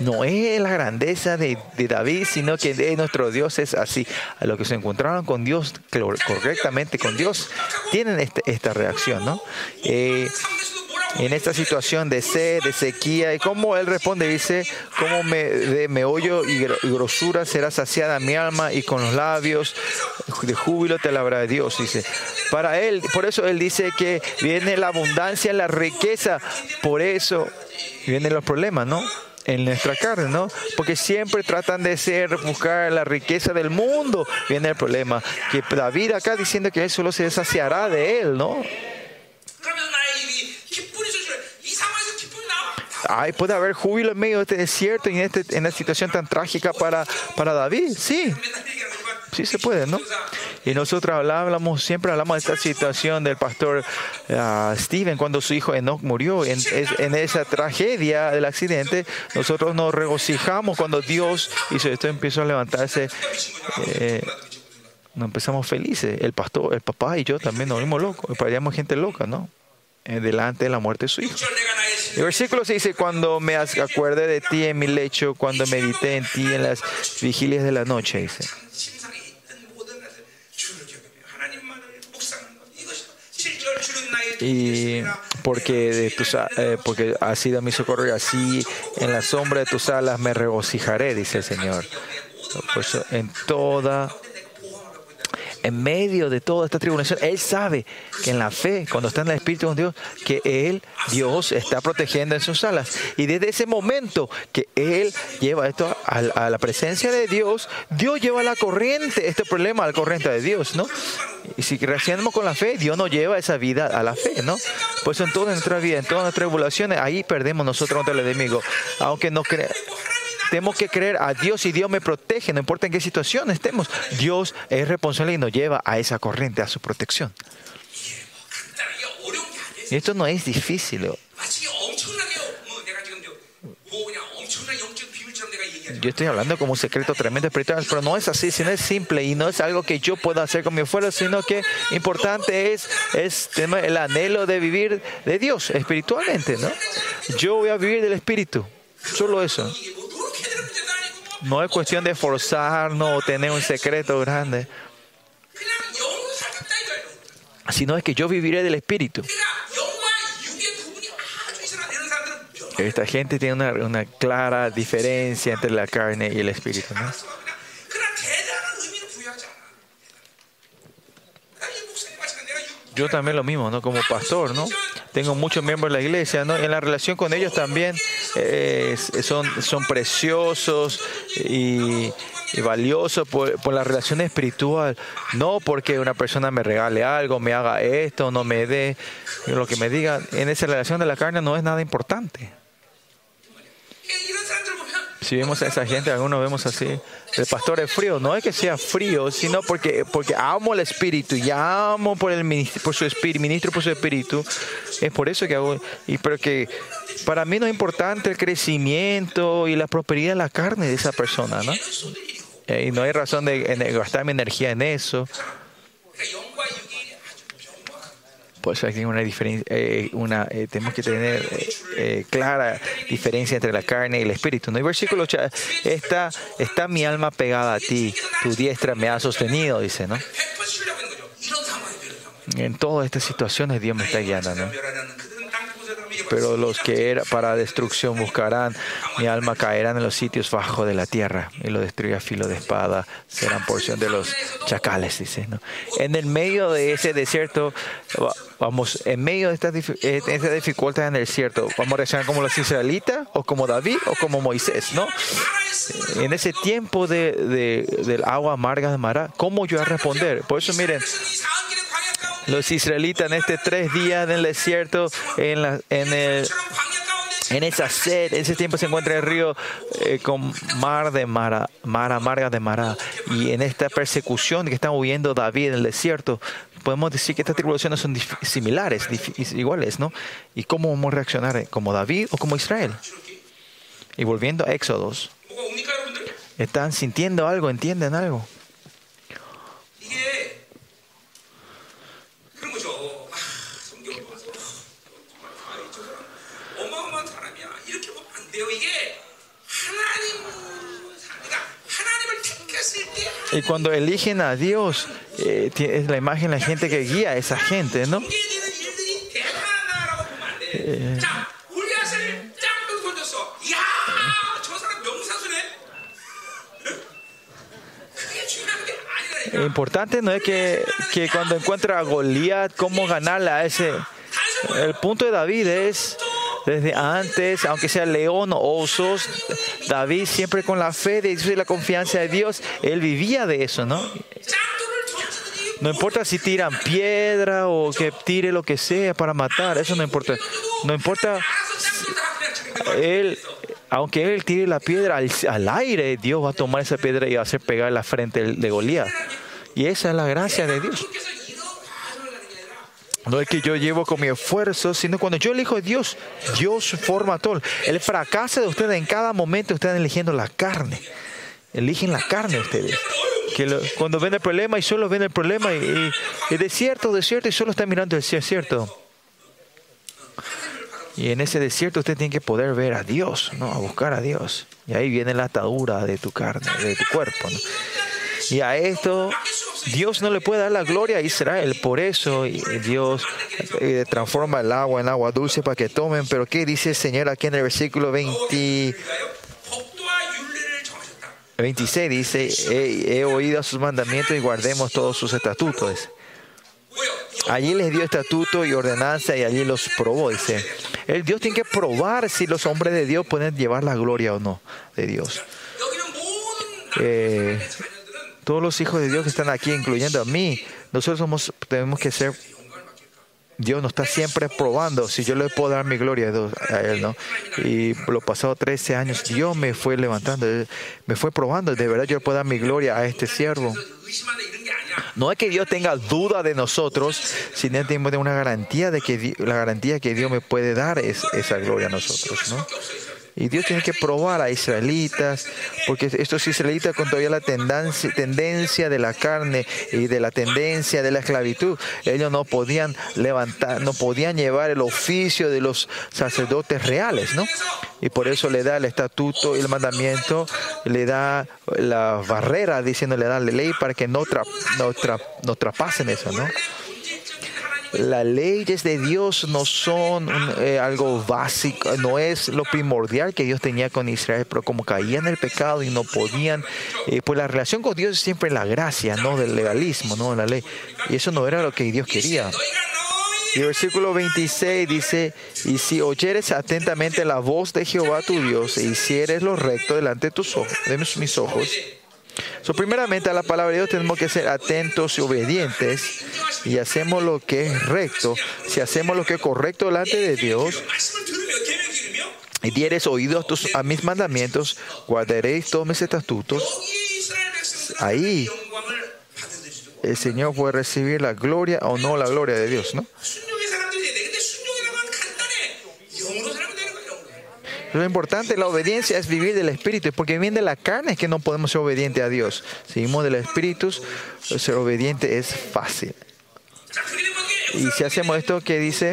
no es la grandeza de, David, sino que de nuestro Dios es así. A los que se encontraron con Dios, correctamente con Dios, tienen esta, esta reacción, ¿no? Eh, en esta situación de sed, de sequía, y cómo él responde, dice, como me, de y grosura será saciada mi alma y con los labios de júbilo te alabará Dios, dice. Para él, por eso él dice que viene la abundancia, la riqueza, por eso vienen los problemas, ¿no? en nuestra carne, ¿no? Porque siempre tratan de ser, buscar la riqueza del mundo. Viene el problema. Que David acá diciendo que él solo se saciará de él, ¿no? Ay, puede haber júbilo en medio de este desierto y en, este, en esta situación tan trágica para, para David, sí. Sí se puede, ¿no? Y nosotros hablamos, siempre hablamos de esta situación del pastor ah, Steven cuando su hijo Enoch murió. En, esa tragedia del accidente, nosotros nos regocijamos cuando Dios hizo esto, empezó a levantarse. Eh, nos empezamos felices. El pastor, el papá y yo también nos vimos locos. Paríamos gente loca, ¿no? Eh, delante de la muerte de su hijo. El versículo se dice, cuando me acuerde de ti en mi lecho, cuando medité en ti en las vigilias de la noche, dice. Y porque, de tus, a- eh, porque has sido mi socorro y así en la sombra de tus alas me regocijaré, dice el Señor. Por eso, en toda, en medio de toda esta tribulación, Él sabe que en la fe, cuando está en el Espíritu con Dios, que Él, Dios, está protegiendo en sus alas. Y desde ese momento que Él lleva esto a, a la presencia de Dios, Dios lleva la corriente, este problema a la corriente de Dios, ¿no? Y si reaccionamos con la fe, Dios nos lleva esa vida a la fe, ¿no? Por eso en toda nuestra vida, en todas nuestras tribulaciones, ahí perdemos nosotros contra el enemigo. Aunque no cre- tenemos que creer a Dios y Dios me protege, no importa en qué situación estemos. Dios es responsable y nos lleva a esa corriente, a su protección. Y esto no es difícil. Yo estoy hablando como un secreto tremendo espiritual, pero no es así, sino es simple y no es algo que yo pueda hacer con mi esfuerzo, sino que importante es, es el anhelo de vivir de Dios espiritualmente. Yo voy a vivir del Espíritu, solo eso. No es cuestión de forzarnos o tener un secreto grande, sino es que yo viviré del Espíritu. Esta gente tiene una, una clara diferencia entre la carne y el Espíritu. Yo también lo mismo, ¿no? Como pastor, ¿no? Tengo muchos miembros de la iglesia, ¿no? En la relación con ellos también eh, son, son preciosos y, y valiosos por, por la relación espiritual. No porque una persona me regale algo, me haga esto, no me dé lo que me diga. En esa relación de la carne no es nada importante. Si vemos a esa gente, algunos vemos así, el pastor es frío. No es que sea frío, sino porque, porque amo el espíritu y amo por, el ministro, por su espíritu, ministro por su espíritu. Es por eso que hago. Y, pero que para mí no es importante el crecimiento y la prosperidad en la carne de esa persona, ¿no? Eh, y no hay razón de gastar mi energía en eso. Por hay que una diferencia, eh, una, eh, tenemos que tener eh, eh, clara diferencia entre la carne y el espíritu. No hay versículo, está, está mi alma pegada a ti, tu diestra me ha sostenido, dice, ¿no? En todas estas situaciones Dios me está guiando, ¿no? Pero los que era para destrucción buscarán, mi alma caerán en los sitios bajos de la tierra y lo destruirá filo de espada, serán porción de los chacales, dice. ¿no? En el medio de ese desierto Vamos, en medio de estas eh, esta dificultades en el desierto, ¿vamos a reaccionar como los israelitas, o como David, o como Moisés, no? En ese tiempo de, de, del agua amarga de Mará, ¿cómo yo voy a responder? Por eso, miren, los israelitas en este tres días en el desierto, en, la, en el en esa sed, en ese tiempo se encuentra el río eh, con mar de Mara, mar amarga de Mara. Y en esta persecución que está huyendo David en el desierto, podemos decir que estas tribulaciones son similares, iguales, ¿no? ¿Y cómo vamos a reaccionar? Eh, ¿Como David o como Israel? Y volviendo a Éxodos. ¿Están sintiendo algo? ¿Entienden algo? Y cuando eligen a Dios, eh, es la imagen la gente que guía a esa gente, ¿no? Eh, importante no es que, que, cuando encuentra a Goliat, cómo ganarla a ese. El punto de David es desde antes, aunque sea león o osos, David siempre con la fe de Dios y la confianza de Dios, él vivía de eso, ¿no? No importa si tiran piedra o que tire lo que sea para matar, eso no importa. No importa, él, aunque él tire la piedra al, al aire, Dios va a tomar esa piedra y va a hacer pegar la frente de Goliat. Y esa es la gracia de Dios. No es que yo llevo con mi esfuerzo, sino cuando yo elijo a Dios, Dios forma todo. El fracaso de ustedes en cada momento, ustedes eligiendo la carne. Eligen la carne ustedes. Que cuando ven el problema y solo ven el problema y, y, y desierto, desierto y solo están mirando el desierto. Y en ese desierto usted tiene que poder ver a Dios, ¿no? A buscar a Dios. Y ahí viene la atadura de tu carne, de tu cuerpo, ¿no? Y a esto Dios no le puede dar la gloria a Israel. Por eso eh, Dios eh, transforma el agua en agua dulce para que tomen. Pero ¿qué dice el Señor aquí en el versículo 20? 26 dice, he, he, oído sus mandamientos y guardemos todos sus estatutos. Allí les dio estatuto y ordenanza y allí los probó, dice. El Dios tiene que probar si los hombres de Dios pueden llevar la gloria o no de Dios. Eh, todos los hijos de Dios que están aquí, incluyendo a mí, nosotros somos, tenemos que ser Dios nos está siempre probando si yo le puedo dar mi gloria a Él, ¿no? Y los pasados 13 años, Dios me fue levantando, me fue probando. De verdad, yo le puedo dar mi gloria a este siervo. No es que Dios tenga duda de nosotros, sino que tenemos una garantía de que la garantía que Dios me puede dar es esa gloria a nosotros, ¿no? Y Dios tiene que probar a israelitas, porque estos israelitas con todavía la tendencia, de la carne y de la tendencia de la esclavitud, ellos no podían levantar, no podían llevar el oficio de los sacerdotes reales, ¿no? Y por eso le da el estatuto y el mandamiento, le da la barrera, diciendo, le da la ley para que no, tra, no, tra, no trapasen eso, ¿no? Las leyes de Dios no son eh, algo básico, no es lo primordial que Dios tenía con Israel, pero como caían en el pecado y no podían, eh, pues la relación con Dios es siempre la gracia, no del legalismo, no de la ley. Y eso no era lo que Dios quería. Y el versículo 26 dice, y si oyeres atentamente la voz de Jehová tu Dios e hicieres lo recto delante de tus ojos, de mis ojos, So, primeramente a la palabra de Dios tenemos que ser atentos y obedientes y hacemos lo que es recto. Si hacemos lo que es correcto delante de Dios y dieres oído a mis mandamientos, guardaréis todos mis estatutos. Ahí el Señor puede recibir la gloria o no la gloria de Dios, ¿no? Lo importante, la obediencia es vivir del Espíritu, porque viene de la carne es que no podemos ser obedientes a Dios. Seguimos del Espíritu, ser obediente es fácil. Y si hacemos esto que dice,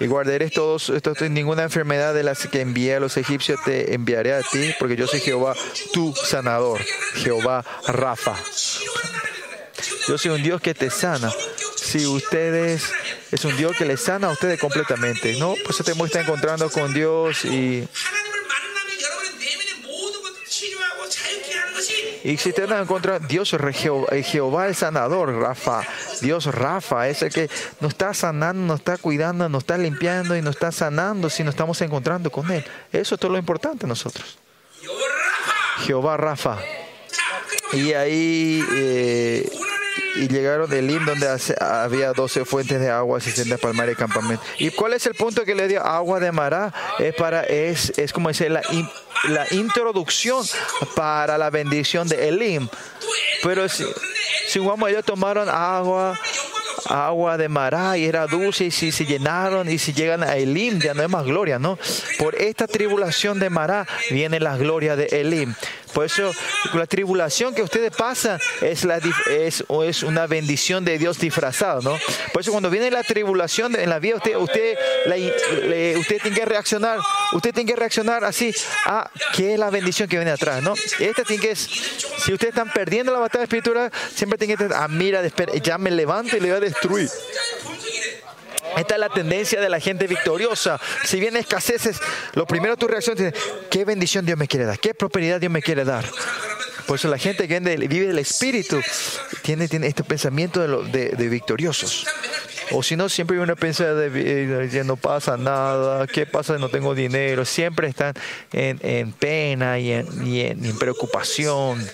y guardaré todos ninguna enfermedad de las que envié a los egipcios te enviaré a ti, porque yo soy Jehová, tu sanador, Jehová Rafa. Yo soy un Dios que te sana si ustedes, es un Dios que les sana a ustedes completamente, ¿no? Pues Por eso te muestra encontrando con Dios y... Y si te dan contra Dios es eh, Jehová el sanador, Rafa, Dios Rafa, es el que nos está sanando, nos está cuidando, nos está limpiando y nos está sanando si nos estamos encontrando con Él. Eso es todo lo importante a nosotros. Jehová Rafa. Y ahí eh, y llegaron del Elim donde hace- había 12 fuentes de agua, 60 palmares y campamentos. ¿Y cuál es el punto que le dio agua de Mará? Es, para, es, es como decir la, in- la introducción para la bendición de Elim. Pero si, si vamos, ellos tomaron agua, agua de Mará y era dulce y si se llenaron y si llegan a Elim ya no es más gloria, ¿no? Por esta tribulación de Mará viene la gloria de Elim. Por eso la tribulación que ustedes pasan es, la, es, es una bendición de Dios disfrazado, ¿no? Por eso cuando viene la tribulación en la vida, usted, usted, la le- usted tiene que reaccionar, usted tiene que reaccionar así, a qué es la bendición que viene atrás, ¿no? Esta tiene que, si ustedes están perdiendo la batalla espiritual, siempre tienen que, ah, mira, ya me levanto y le voy a destruir. Esta es la tendencia de la gente victoriosa. Si viene escaseces, lo primero tu reacción es, ¿qué bendición Dios me quiere dar? ¿Qué prosperidad Dios me quiere dar? Por eso la gente que vive del espíritu tiene, este pensamiento de, victoriosos. O si no, siempre uno piensa de, eh, no pasa nada, ¿qué pasa? No tengo dinero. Siempre están en, pena y en, y en preocupación.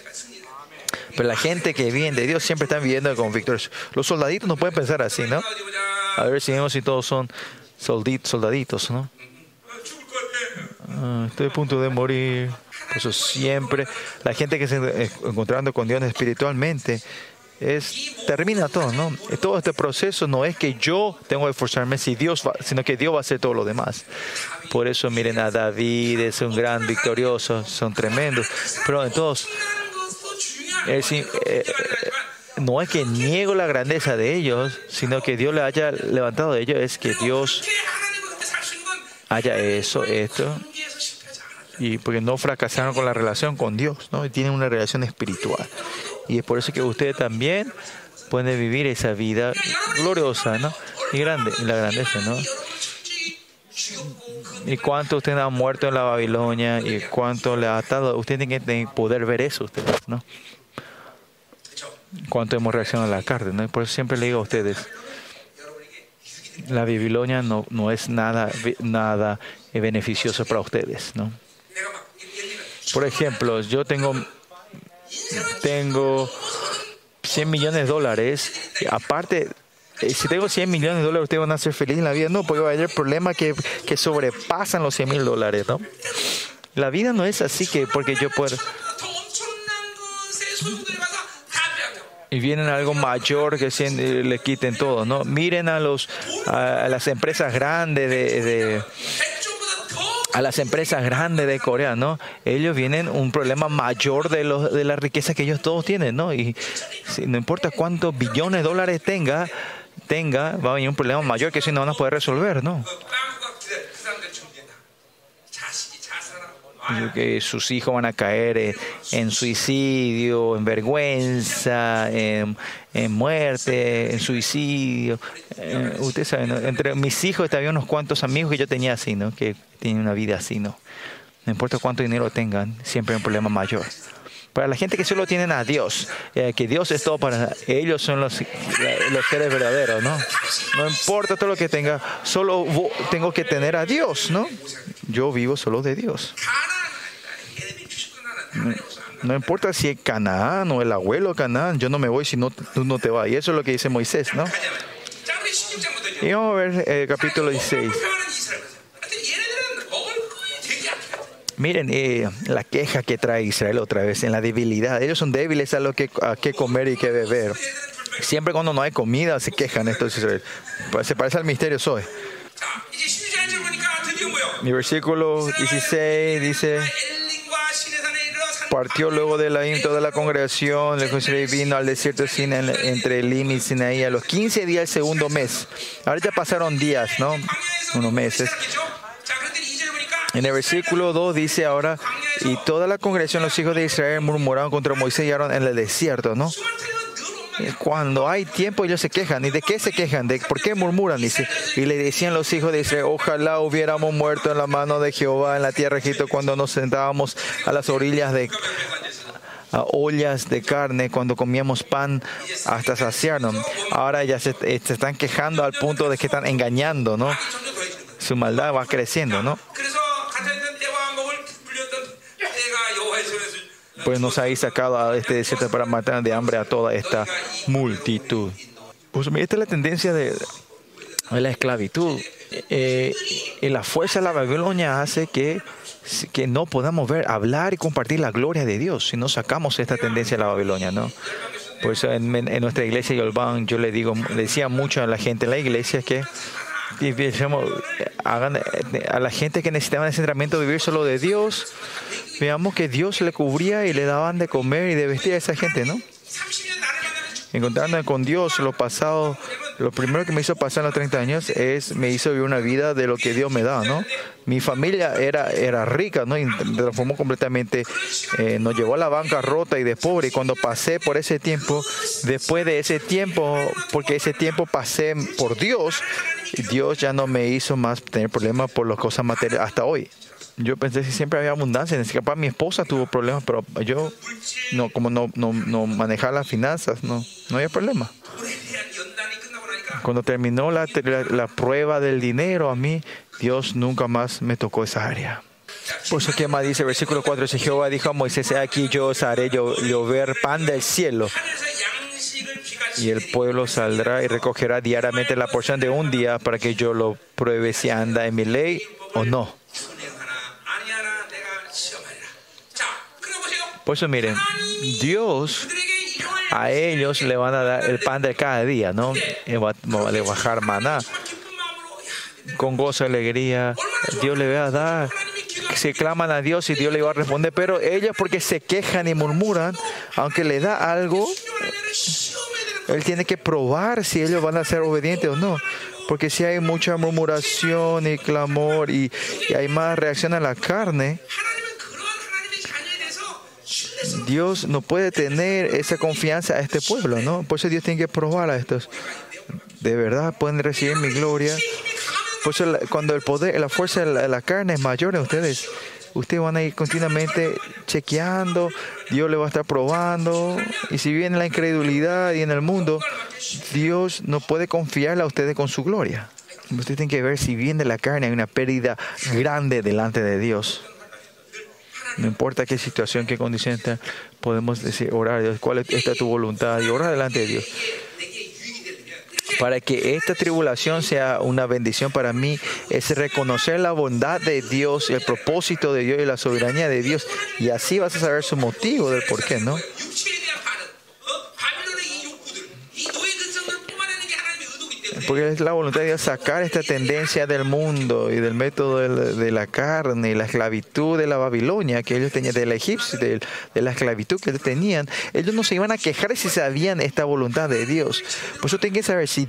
Pero la gente que viene de Dios siempre están viviendo con victorios. Los soldaditos no pueden pensar así, ¿no? A ver si vemos si todos son soldaditos, ¿no? Ah, estoy a punto de morir. Por eso siempre la gente que se eh, encontrando con Dios espiritualmente es, termina todo, ¿no? Todo este proceso no es que yo tengo que esforzarme, si Dios va, sino que Dios va a hacer todo lo demás. Por eso miren a David, es un gran victorioso, son tremendos. Pero entonces, es, eh, eh no es que niego la grandeza de ellos, sino que Dios le haya levantado de ellos, es que Dios haya eso, esto, y porque no fracasaron con la relación con Dios, ¿no? Y tienen una relación espiritual. Y es por eso que ustedes también pueden vivir esa vida gloriosa, ¿no? Y grande, y la grandeza, ¿no? y cuánto usted ha muerto en la Babilonia y cuánto le ha atado. Usted tiene que poder ver eso, ustedes, ¿no? cuánto hemos reaccionado a la carne. ¿no? Por eso siempre le digo a ustedes, la Babilonia no, no es nada, nada eh, beneficioso para ustedes. ¿no? Por ejemplo, yo tengo, tengo 100 millones de dólares, aparte eh, si tengo 100 millones de dólares, ¿ustedes van a ser felices en la vida? No, porque va a haber problemas que, que sobrepasan los 100 mil dólares, ¿no? La vida no es así que porque yo puedo y vienen algo mayor que le quiten todo. ¿no? Miren a, los, a, las empresas grandes de, de a las empresas grandes de Corea, ¿no? Ellos vienen un problema mayor de, los, de la riqueza que ellos todos tienen, ¿no? Y si, no importa cuántos billones de dólares tenga, tenga, va a venir un problema mayor que si no van a poder resolver, ¿no? Que sus hijos van a caer en, suicidio, en vergüenza, en, muerte, en suicidio. Eh, usted sabe, entre mis hijos había unos cuantos amigos que yo tenía así, ¿no? Que tienen una vida así, ¿no? No importa cuánto dinero tengan, siempre hay un problema mayor. Para la gente que solo tienen a Dios, eh, que Dios es todo para ellos, son los, los seres verdaderos, ¿no? No importa todo lo que tenga, solo tengo que tener a Dios, ¿no? Yo vivo solo de Dios. No importa si es Canaán o el abuelo Canaán, yo no me voy si no, tú no te vas. Y eso es lo que dice Moisés, ¿no? Y vamos a ver el capítulo 16. Miren eh, la queja que trae Israel otra vez en la debilidad. Ellos son débiles a lo que, a qué comer y qué beber. Siempre cuando no hay comida se quejan estos Israel. Pues, se parece al misterio soy. Mi versículo 16 dice, partió luego de la toda la congregación, le vino al desierto sin, entre Elim y Sinaí a los 15 días del segundo mes. Ahorita pasaron días, ¿no? Unos meses. En el versículo 2 dice ahora, y toda la congregación, los hijos de Israel murmuraron contra Moisés y Aaron en el desierto, ¿no? Cuando hay tiempo ellos se quejan. ¿Y de qué se quejan? ¿De por qué murmuran? Dice. Y le decían los hijos de Israel, ojalá hubiéramos muerto en la mano de Jehová en la tierra de Egipto cuando nos sentábamos a las orillas de a ollas de carne cuando comíamos pan hasta saciarnos. Ahora ya se, se, están quejando al punto de que están engañando, ¿no? Su maldad va creciendo, ¿no? Pues nos ha sacado a este desierto para matar de hambre a toda esta multitud. Pues esta es la tendencia de, la esclavitud. Eh, y la fuerza de la Babilonia hace que, que no podamos ver, hablar y compartir la gloria de Dios si no sacamos esta tendencia de la Babilonia, ¿no? Por eso en, en nuestra iglesia Yolban yo le digo, le decía mucho a la gente en la iglesia que y hagan a la gente que necesitaba ese entrenamiento vivir solo de Dios, veamos que Dios le cubría y le daban de comer y de vestir a esa gente, ¿no? Encontrándome con Dios, lo pasado, lo primero que me hizo pasar en los 30 años es me hizo vivir una vida de lo que Dios me da, ¿no? Mi familia era, era rica, ¿no? Y transformó completamente, eh, nos llevó a la banca rota y de pobre. Y cuando pasé por ese tiempo, después de ese tiempo, porque ese tiempo pasé por Dios, Dios ya no me hizo más tener problemas por las cosas materiales hasta hoy. Yo pensé que siempre había abundancia. En capaz mi esposa tuvo problemas, pero yo, no, como no, no, no manejaba las finanzas, no, no había problema. Cuando terminó la, la, prueba del dinero, a mí, Dios nunca más me tocó esa área. Por eso que más dice versículo 4, dice Jehová dijo a Moisés, aquí yo os haré llover pan del cielo. Y el pueblo saldrá y recogerá diariamente la porción de un día para que yo lo pruebe si anda en mi ley o no. Por eso miren, Dios a ellos le van a dar el pan de cada día, ¿no? Va a bajar maná. Con gozo y alegría, Dios le va a dar. Se claman a Dios y Dios le va a responder, pero ellos porque se quejan y murmuran, aunque le da algo, Él tiene que probar si ellos van a ser obedientes o no. Porque si hay mucha murmuración y clamor y hay más reacción a la carne, Dios no puede tener esa confianza a este pueblo, ¿no? Por eso Dios tiene que probar a estos. De verdad pueden recibir mi gloria. Por eso cuando el poder, la fuerza de la, carne es mayor en ustedes, ustedes van a ir continuamente chequeando, Dios le va a estar probando. Y si viene la incredulidad y en el mundo, Dios no puede confiarle a ustedes con su gloria. Ustedes tienen que ver si viene la carne, hay una pérdida grande delante de Dios. No importa qué situación, qué condición está, podemos decir, orar a Dios, cuál es tu voluntad y orar delante de Dios. Para que esta tribulación sea una bendición para mí, es reconocer la bondad de Dios, el propósito de Dios y la soberanía de Dios. Y así vas a saber su motivo del por qué, ¿no? Porque es la voluntad de sacar esta tendencia del mundo y del método de la, carne y la esclavitud de la Babilonia que ellos tenían, del egipcio, de, de, la esclavitud que ellos tenían. Ellos no se iban a quejar si sabían esta voluntad de Dios. Por eso tienen que saber si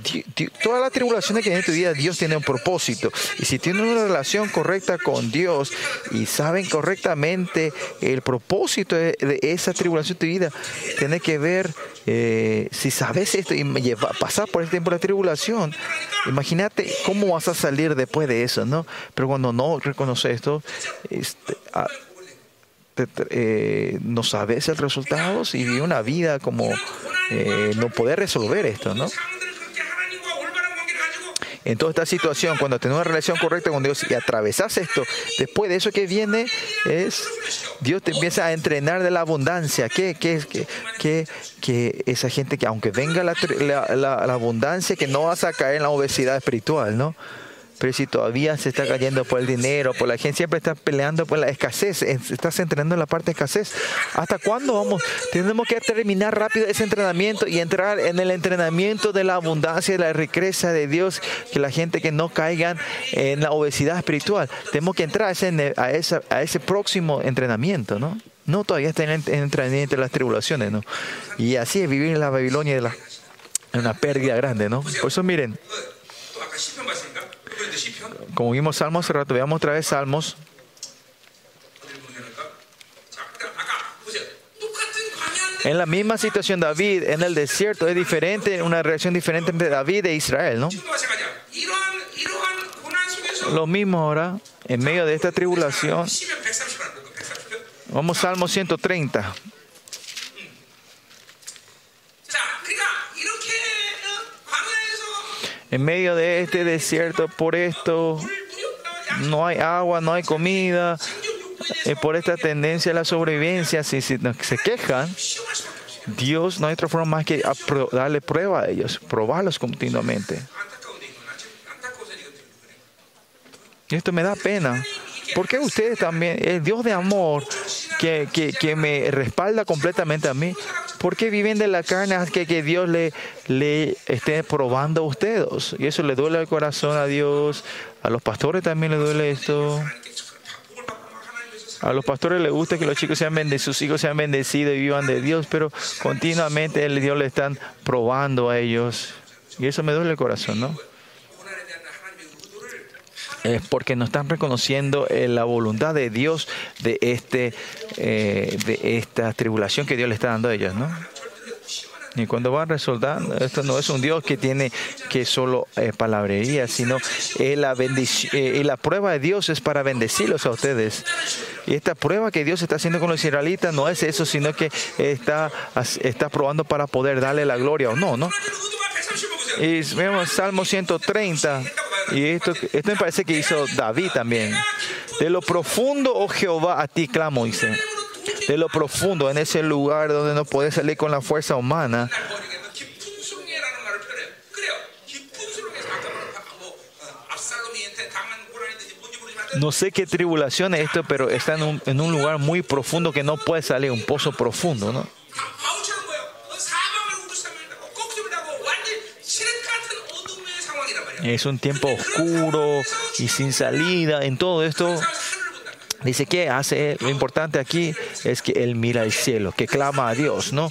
todas las tribulaciones que hay en tu vida, Dios tiene un propósito. Y si tienen una relación correcta con Dios y saben correctamente el propósito de, esa tribulación de tu vida, tiene que ver eh, si sabes esto y pasar por este tiempo de tribulación, imagínate cómo vas a salir después de eso, ¿no? Pero cuando no reconoces esto, este, ah, eh, no sabes el resultado y vive una vida como eh, no poder resolver esto, ¿no? En toda esta situación, cuando tenés una relación correcta con Dios y atravesas esto, después de eso que viene es, Dios te empieza a entrenar de la abundancia. Que, que, que, que esa gente que aunque venga la, la, la abundancia, que no vas a caer en la obesidad espiritual, ¿no? Pero si todavía se está cayendo por el dinero, por la gente, siempre está peleando por la escasez, estás entrenando en la parte de escasez. ¿Hasta cuándo vamos? Tenemos que terminar rápido ese entrenamiento y entrar en el entrenamiento de la abundancia y la riqueza de Dios, que la gente que no caigan en la obesidad espiritual. Tenemos que entrar a ese, próximo entrenamiento, ¿no? No, todavía está en, en, entre las tribulaciones, ¿no? Y así es vivir en la Babilonia de una pérdida grande, ¿no? Por eso miren, como vimos Salmos hace rato, veamos otra vez Salmos. En la misma situación David en el desierto es diferente, una reacción diferente entre David e Israel, ¿no? Lo mismo ahora, en medio de esta tribulación. Vamos Salmo 130. en medio de este desierto, por esto no hay agua, no hay comida, eh, por esta tendencia a la sobrevivencia, si, no, se quejan, Dios no hay otra forma más que darle prueba a ellos, probarlos continuamente. Esto me da pena, porque ustedes también, el Dios de amor que, que, me respalda completamente a mí, ¿por qué viven de la carne que, que Dios le, le esté probando a ustedes? Y eso le duele al corazón a Dios, a los pastores también le duele esto. A los pastores les gusta que los chicos sean bendecidos, sus hijos sean bendecidos y vivan de Dios, pero continuamente el Dios le están probando a ellos. Y eso me duele el corazón, ¿no? es porque no están reconociendo eh, la voluntad de Dios de, este, eh, de esta tribulación que Dios le está dando a ellos, ¿no? Y cuando va a resolver, esto no es un Dios que tiene que solo eh, palabrería, sino eh, la, eh, la prueba de Dios es para bendecirlos a ustedes. Y esta prueba que Dios está haciendo con los israelitas no es eso, sino que está, está probando para poder darle la gloria o no, ¿no? Y vemos Salmo 130. Y esto, esto me parece que hizo David también. De lo profundo, oh Jehová, a ti clamo, dice. De lo profundo, en ese lugar donde no puedes salir con la fuerza humana. No sé qué tribulación es esto, pero está en un, en un lugar muy profundo que no puede salir, un pozo profundo, ¿no? es un tiempo oscuro y sin salida. En todo esto, dice que hace lo importante aquí es que él mira al cielo, que clama a Dios, ¿no?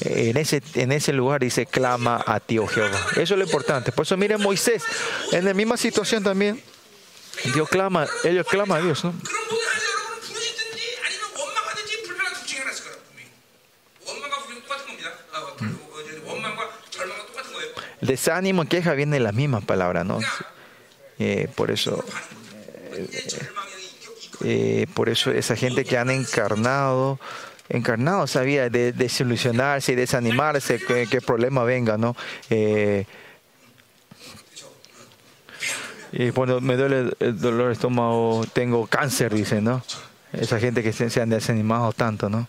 En ese, en ese lugar dice, clama a ti, oh Jehová. Eso es lo importante. Por eso miren Moisés, en la misma situación también, Dios clama, ellos claman a Dios, ¿no? desánimo, queja, viene las mismas palabras, ¿no? Eh, por eso. Eh, eh, por eso esa gente que han encarnado, encarnado sabía de desilusionarse y desanimarse, que, que problema venga, ¿no? Y cuando me duele el dolor de estómago, tengo cáncer, dicen, ¿no? Esa gente que se, han desanimado tanto, ¿no?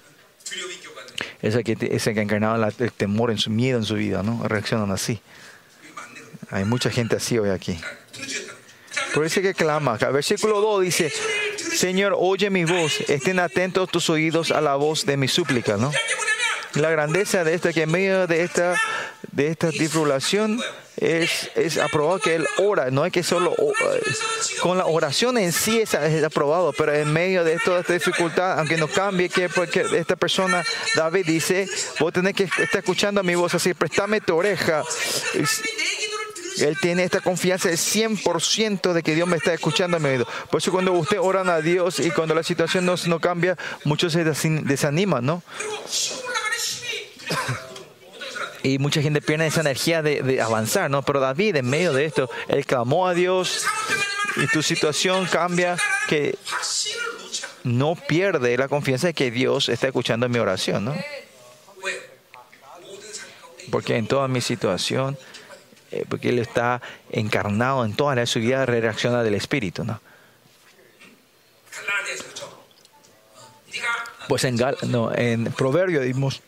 Esa que, esa que ha encarnado la, el temor, en su miedo en su vida, ¿no? Reaccionan así. Hay mucha gente así hoy aquí. Por eso que clama. Versículo 2 dice, Señor, oye mi voz, estén atentos tus oídos a la voz de mi súplica. ¿no? La grandeza de esta, que en medio de esta, de esta tribulación es, es aprobado que Él ora, no es que solo eh, con la oración en sí es, es aprobado, pero en medio de toda esta dificultad, aunque no cambie, que porque esta persona, David dice, vos tenés que estar escuchando a mi voz, así, préstame tu oreja. Es, él tiene esta confianza del 100% de que Dios me está escuchando a mi oído. Por eso cuando usted oran a Dios y cuando la situación no, no cambia, muchos se desaniman, ¿no? y mucha gente pierde esa energía de, de, avanzar, ¿no? Pero David, en medio de esto, él clamó a Dios y tu situación cambia, que no pierde la confianza de que Dios está escuchando mi oración, ¿no? Porque en toda mi situación eh, porque Él está encarnado en toda la ciudad, reacciona del Espíritu. ¿no? Pues en, Gal, no, en Proverbio dimos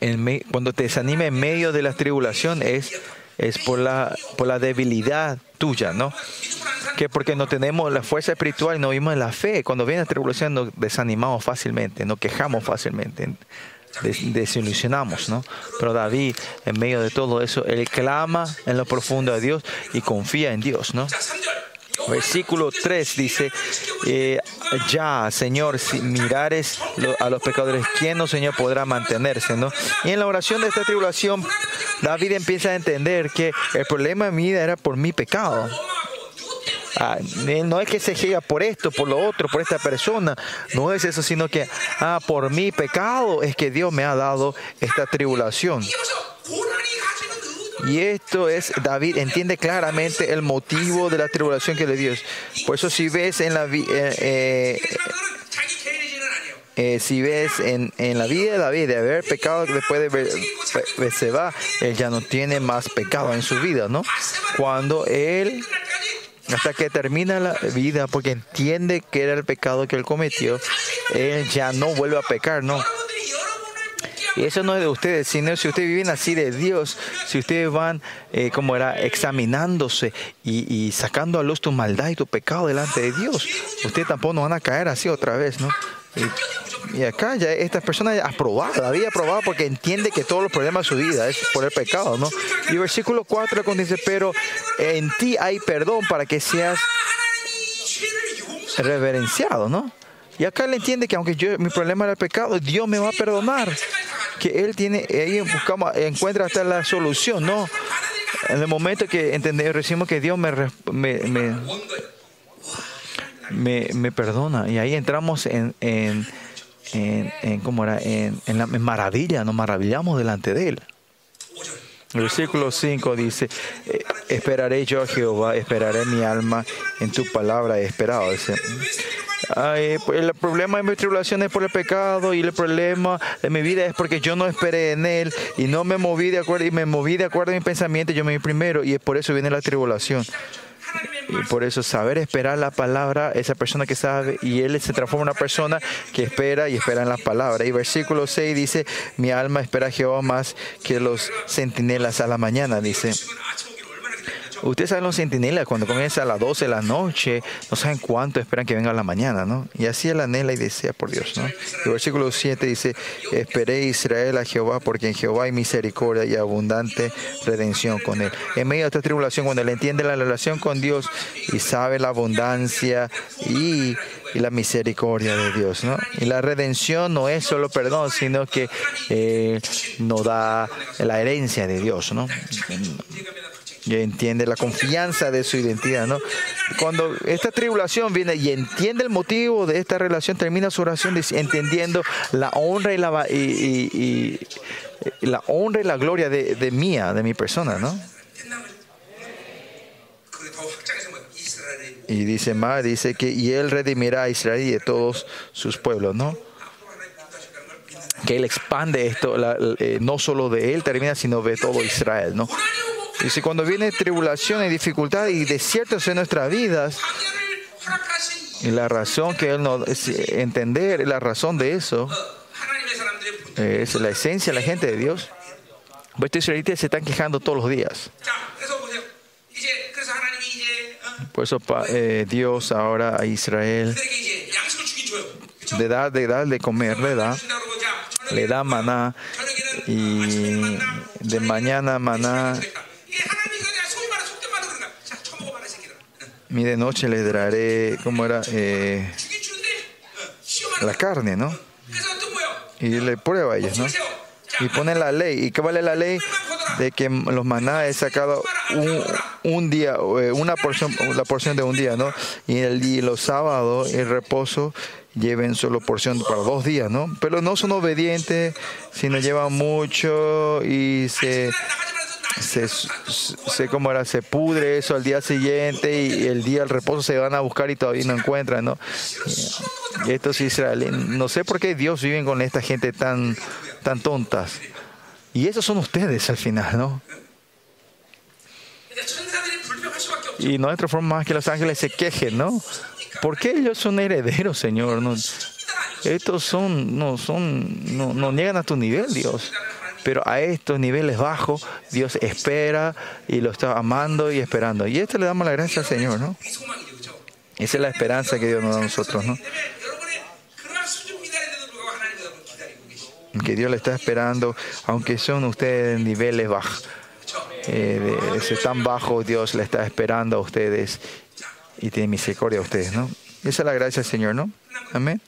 en me, cuando te desanime en medio de la tribulación es, es por, la, por la debilidad tuya, ¿no? Que porque no tenemos la fuerza espiritual, no vimos la fe. Cuando viene la tribulación nos desanimamos fácilmente, nos quejamos fácilmente des- desilusionamos, ¿no? Pero David, en medio de todo eso, él clama en lo profundo a Dios y confía en Dios, ¿no? 자, 3절. Versículo 3 dice, eh, ya, Señor, si mirares a los pecadores, ¿quién no, Señor, podrá mantenerse? ¿no? Y en la oración de esta tribulación, David empieza a entender que el problema de mi vida era por mi pecado. Ah, no es que se llega por esto, por lo otro, por esta persona. No es eso, sino que ah, por mi pecado es que Dios me ha dado esta tribulación. Y esto es, David entiende claramente el motivo de la tribulación que le dio. Por eso si ves en la... Eh, eh, eh, si ves en, la vida de David, de haber pecado después de Beceba, él ya no tiene más pecado en su vida, ¿no? Cuando él hasta que termina la vida, porque entiende que era el pecado que él cometió, él ya no vuelve a pecar, ¿no? Y eso no es de ustedes, sino si ustedes viven así de Dios, si ustedes van, eh, como era, examinándose y, y, sacando a luz tu maldad y tu pecado delante de Dios, ustedes tampoco no van a caer así otra vez, ¿no? Y, acá ya esta persona ya aprobada, había aprobado porque entiende que todos los problemas de su vida es por el pecado, ¿no? Y versículo 4 dice, pero en ti hay perdón para que seas reverenciado, ¿no? Y acá él entiende que aunque yo, mi problema era el pecado, Dios me va a perdonar. Que él tiene, ahí buscamos, encuentra hasta la solución, ¿no? En el momento que entendemos, recibimos que Dios me, me, me me, perdona. Y ahí entramos en, en, en, ¿cómo era? En, en la maravilla, nos maravillamos delante de Él. El versículo 5 dice, eh, esperaré yo a Jehová, esperaré mi alma en tu palabra, he esperado. Dice, Ay, pues, el problema de mi tribulación es por el pecado y el problema de mi vida es porque yo no esperé en Él y no me moví de acuerdo y me moví de acuerdo a mi pensamiento, yo me vi primero y es por eso viene la tribulación. Y por eso saber esperar la palabra, esa persona que sabe, y él se transforma en una persona que espera y espera en la palabra. Y versículo 6 dice, mi alma espera a Jehová más que los centinelas a la mañana, dice. Ustedes saben los centinelas, cuando comienza a las 12 de la noche, no saben cuánto esperan que venga la mañana, ¿no? Y así él anhela y desea por Dios, ¿no? Y versículo 7 dice, esperé Israel a Jehová, porque en Jehová hay misericordia y abundante redención con él. En medio de esta tribulación, cuando él entiende la relación con Dios y sabe la abundancia y, y la misericordia de Dios, ¿no? Y la redención no es solo perdón, sino que eh, nos da la herencia de Dios, ¿no? y entiende la confianza de su identidad, ¿no? Cuando esta tribulación viene y entiende el motivo de esta relación, termina su oración entendiendo la honra y la, y, y, la honra y la gloria de, mía, de mi persona, ¿no? Y dice más, dice que y él redimirá a Israel y de todos sus pueblos, ¿no? Que él expande esto, eh, no solo de él termina, sino de todo Israel, ¿no? Y si cuando viene tribulación y dificultad y desiertos en nuestras vidas, y la razón que Él no es entender, la razón de eso, eh, es la esencia de la gente de Dios. Vuestros israelitas se están quejando todos los días. Por eso eh, Dios ahora a Israel le da, le da de comer, le da, le da maná y de mañana maná ni de noche les daré, ¿cómo era? Eh, la carne, ¿no? Y le prueba a ellos, ¿no? Y ponen la ley. ¿Y qué vale la ley? De que los maná es sacado un, un día, eh, una porción, la porción de un día, ¿no? Y, el, y los sábados, el reposo, lleven solo porción para dos días, ¿no? Pero no son obedientes, sino llevan mucho y se se, se cómo era, se pudre eso al día siguiente y el día del reposo se van a buscar y todavía no encuentran, ¿no? Y estos israelíes, no sé por qué Dios vive con esta gente tan, tan tontas. Y esos son ustedes al final, ¿no? Y nuestra forma es que los ángeles se quejen, ¿no? ¿Por qué ellos son herederos, Señor? No, estos son, no, son, no, no niegan a tu nivel, Dios. Pero a estos niveles bajos, Dios espera y lo está amando y esperando. Y esto le damos la gracia al Señor, ¿no? Esa es la esperanza que Dios nos da a nosotros, ¿no? Que Dios le está esperando, aunque son ustedes en niveles bajos. Eh, de, tan bajo Dios le está esperando a ustedes y tiene misericordia a ustedes, ¿no? Esa es la gracia del Señor, ¿no? Amén.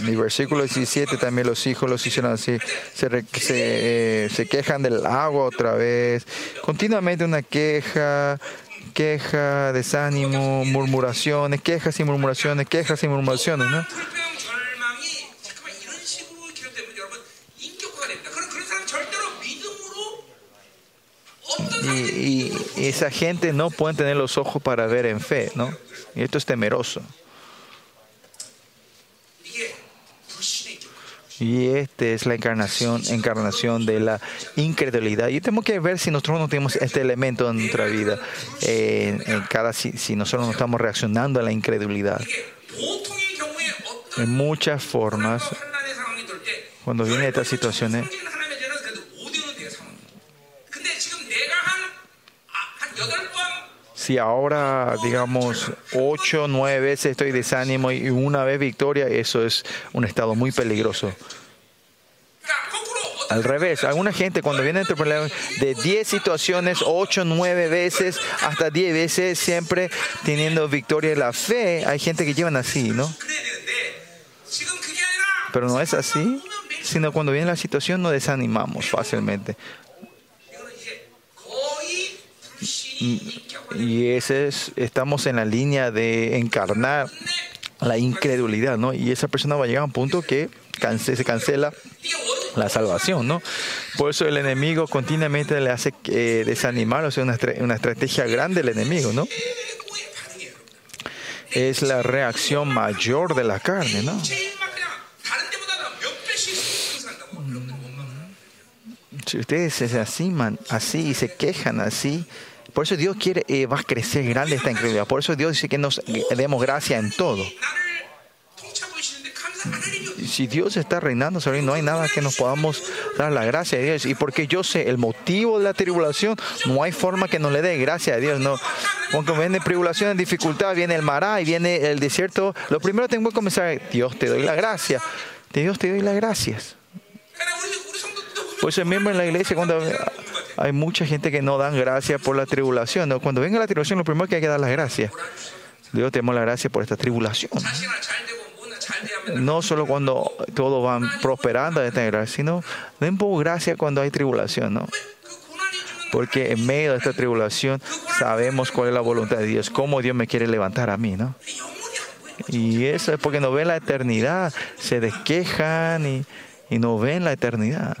En el versículo 17 también los hijos los hicieron así, se, re, se, eh, se quejan del agua otra vez, continuamente una queja, queja, desánimo, murmuraciones, quejas y murmuraciones, quejas y murmuraciones, ¿no? Y, y, esa gente no puede tener los ojos para ver en fe, ¿no? Y esto es temeroso. Y esta es la encarnación, encarnación de la incredulidad. Y tenemos que ver si nosotros no tenemos este elemento en nuestra vida, en cada, si, si nosotros no estamos reaccionando a la incredulidad. En muchas formas, cuando vienen estas situaciones, si ahora, digamos, ocho, nueve veces estoy desánimo y una vez victoria, eso es un estado muy peligroso. Al revés, alguna gente cuando viene este problema de 10 situaciones, 8, 9 veces, hasta 10 veces, siempre teniendo victoria la fe, hay gente que llevan así, ¿no? Pero no es así, sino cuando viene la situación nos desanimamos fácilmente. Y ese es, estamos en la línea de encarnar la incredulidad, ¿no? Y esa persona va a llegar a un punto que canse, se cancela la salvación, ¿no? Por eso el enemigo continuamente le hace eh, desanimar, o sea, una, una estrategia grande del enemigo, ¿no? Es la reacción mayor de la carne, ¿no? Si ustedes se asiman así y se quejan así, por eso Dios quiere, eh, va a crecer grande esta incredulidad. Por eso Dios dice que nos demos gracia en todo. Si Dios está reinando sobre mí, no hay nada que nos podamos dar la gracia de Dios. Y porque yo sé el motivo de la tribulación, no hay forma que nos le dé gracia a Dios. No. Cuando viene tribulación, dificultad, viene el mará y viene el desierto, lo primero tengo que comenzar, Dios te doy la gracia. Dios te doy las gracias. Pues el miembro en la iglesia, cuando hay mucha gente que no dan gracias por la tribulación. ¿no? Cuando venga la tribulación, lo primero que hay que dar las gracias. Dios te damos las gracias por esta tribulación. No solo cuando todos van prosperando, sino den por gracia cuando hay tribulación. ¿no? Porque en medio de esta tribulación sabemos cuál es la voluntad de Dios, cómo Dios me quiere levantar a mí. ¿no? Y eso es porque no ven la eternidad, se desquejan y, y no ven la eternidad.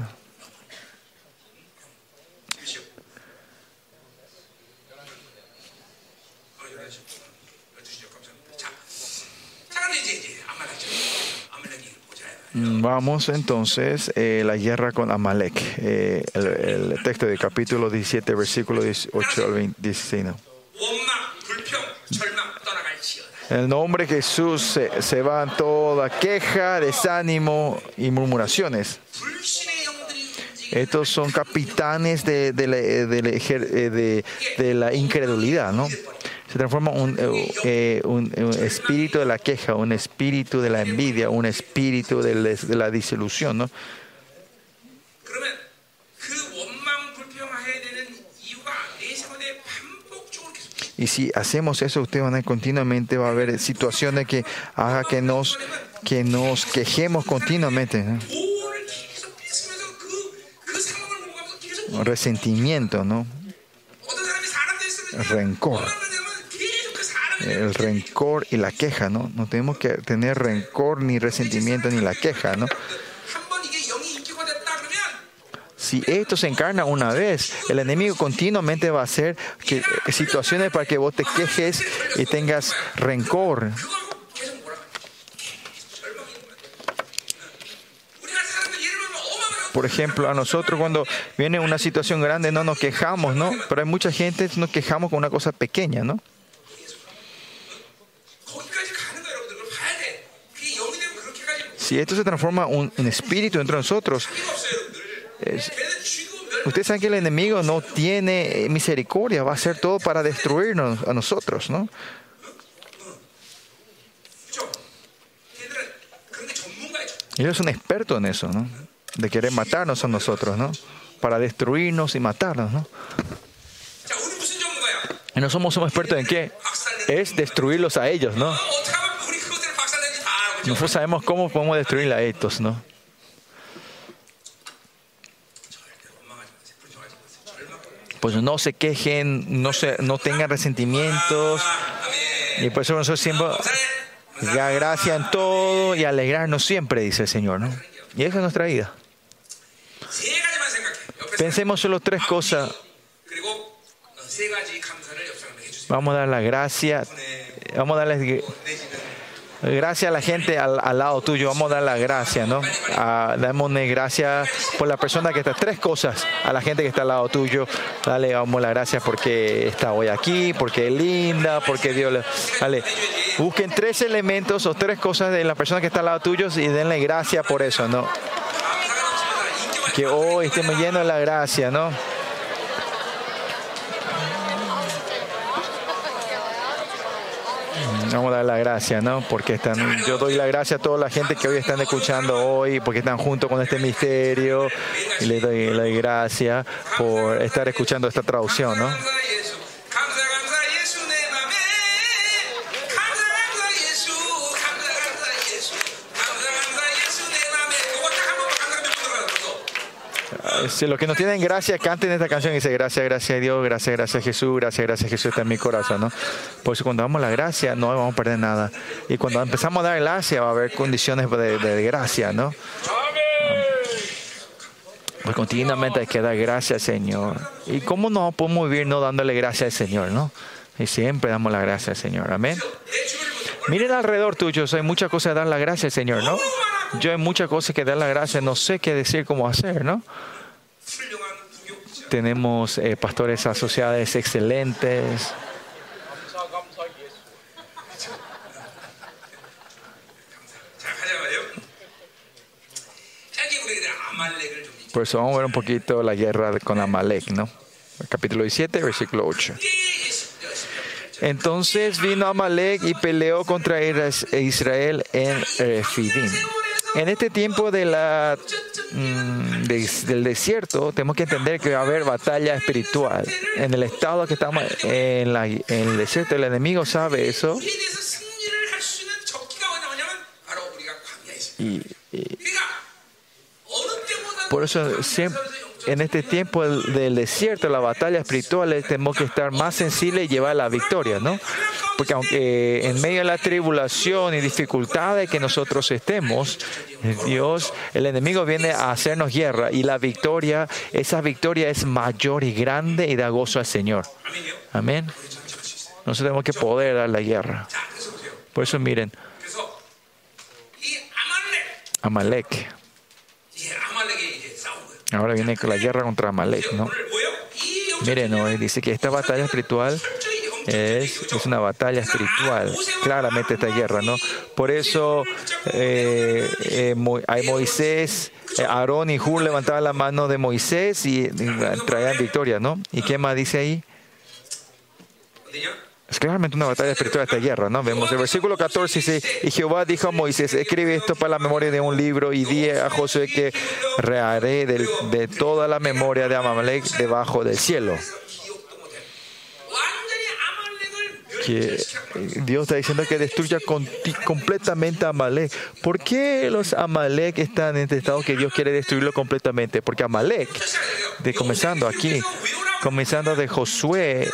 Mm, vamos entonces eh, la guerra con Amalek. Eh, el, texto del capítulo 17, versículo 18 al 20, En el nombre de Jesús se, se van toda queja, desánimo y murmuraciones. Estos son capitanes de, de la eh, incredulidad, ¿no? se transforma un, eh, eh, eh, un, espíritu de la queja, un espíritu de la envidia, un espíritu de, la disolución, ¿no? Y si hacemos eso, ustedes van a continuamente va a haber situaciones que haga que nos quejemos continuamente. resentimiento, ¿no? Rencor el rencor y la queja, ¿no? No tenemos que tener rencor, ni resentimiento, ni la queja, ¿no? Si esto se encarna una vez, el enemigo continuamente va a hacer que, situaciones para que vos te quejes y tengas rencor. Por ejemplo, a nosotros cuando viene una situación grande no nos quejamos, ¿no? Pero hay mucha gente que nos quejamos con una cosa pequeña, ¿no? Si esto se transforma un, en espíritu de nosotros, ustedes saben que el enemigo no tiene eh, misericordia, va a hacer todo para destruirnos a nosotros, ¿no? Ellos son expertos en eso, ¿no? De querer matarnos a nosotros, ¿no? Para destruirnos y matarnos, ¿no? Y no somos, somos expertos en qué? Es destruirlos a ellos, ¿no? Nosotros sabemos cómo podemos destruir a estos, ¿no? Pues no se quejen, no, se, no tengan resentimientos. Y por eso nosotros siempre da gracia en todo y alegrarnos siempre, dice el Señor. ¿no? Y esa es nuestra vida. Pensemos solo tres cosas. Vamos a dar la gracia, vamos a darles Gracias a la gente al, al lado tuyo. Vamos a dar las gracias, ¿no? A, démosle gracias por la persona que está. Tres cosas a la gente que está al lado tuyo. Dale, damos las gracias porque está hoy aquí, porque es linda, porque Dios le. Dale. Busquen tres elementos o tres cosas de la persona que está al lado tuyo y denle gracias por eso, ¿no? Que hoy estemos llenos de la gracia, ¿no? Vamos a dar la gracia, ¿no? Porque están, yo doy la gracia a toda la gente que hoy están escuchando hoy, porque están junto con este misterio, y les doy la gracia por estar escuchando esta traducción, ¿no? Este, si los que no tienen gracia canten esta canción y dicen gracias, gracias a Dios, gracias, gracias a Jesús, gracias, gracias a Jesús está en mi corazón, ¿no? Por eso cuando damos la gracia no vamos a perder nada. Y cuando empezamos a dar gracia va a haber condiciones de, de, de gracia, ¿no? Pues continuamente hay que dar gracias al Señor. ¿Y cómo no podemos vivir no dándole gracias al Señor, no? Y siempre damos la gracia al Señor. Amén. Miren alrededor tuyo, hay muchas cosas que dar la gracia al Señor, ¿no? Yo hay muchas cosas que dar la gracia, no sé qué decir, cómo hacer, ¿no? tenemos eh, pastores asociados excelentes. Por eso vamos a ver un poquito la guerra con Amalek, ¿no? Capítulo 17, versículo 8. Entonces vino Amalek y peleó contra Israel en eh, Refidim. En este tiempo de la, mm, del desierto, tenemos que entender que va a haber batalla espiritual. En el estado que estamos, en, la, el desierto, el enemigo sabe eso. Y por eso siempre en este tiempo del desierto, la batalla espiritual, tenemos que estar más sensibles y llevar la victoria, ¿no? Porque aunque eh, en medio de la tribulación y dificultades que nosotros estemos, eh, Dios, el enemigo viene a hacernos guerra y la victoria, esa victoria es mayor y grande y da gozo al Señor. Amén. Nosotros tenemos que poder dar la guerra. Por eso miren, Amalek. Ahora viene la guerra contra Amalek, ¿no? Miren, hoy dice que esta batalla espiritual es, una batalla espiritual, claramente esta guerra, ¿no? Por eso eh, eh Moisés, eh, Aarón y Hur levantaban la mano de Moisés y, y traían victoria, ¿no? ¿Y qué más dice ahí? Es claramente una batalla espiritual esta guerra, ¿no? Vemos el versículo 14 dice, y Jehová dijo a Moisés, escribe esto para la memoria de un libro y di a Josué que reharé de, de toda la memoria de Amamalek debajo del cielo. Que eh, Dios está diciendo que destruya con, completamente a Amalek. ¿Por qué los Amalek están en este estado que Dios quiere destruirlo completamente? Porque Amalek, de comenzando aquí, comenzando de Josué,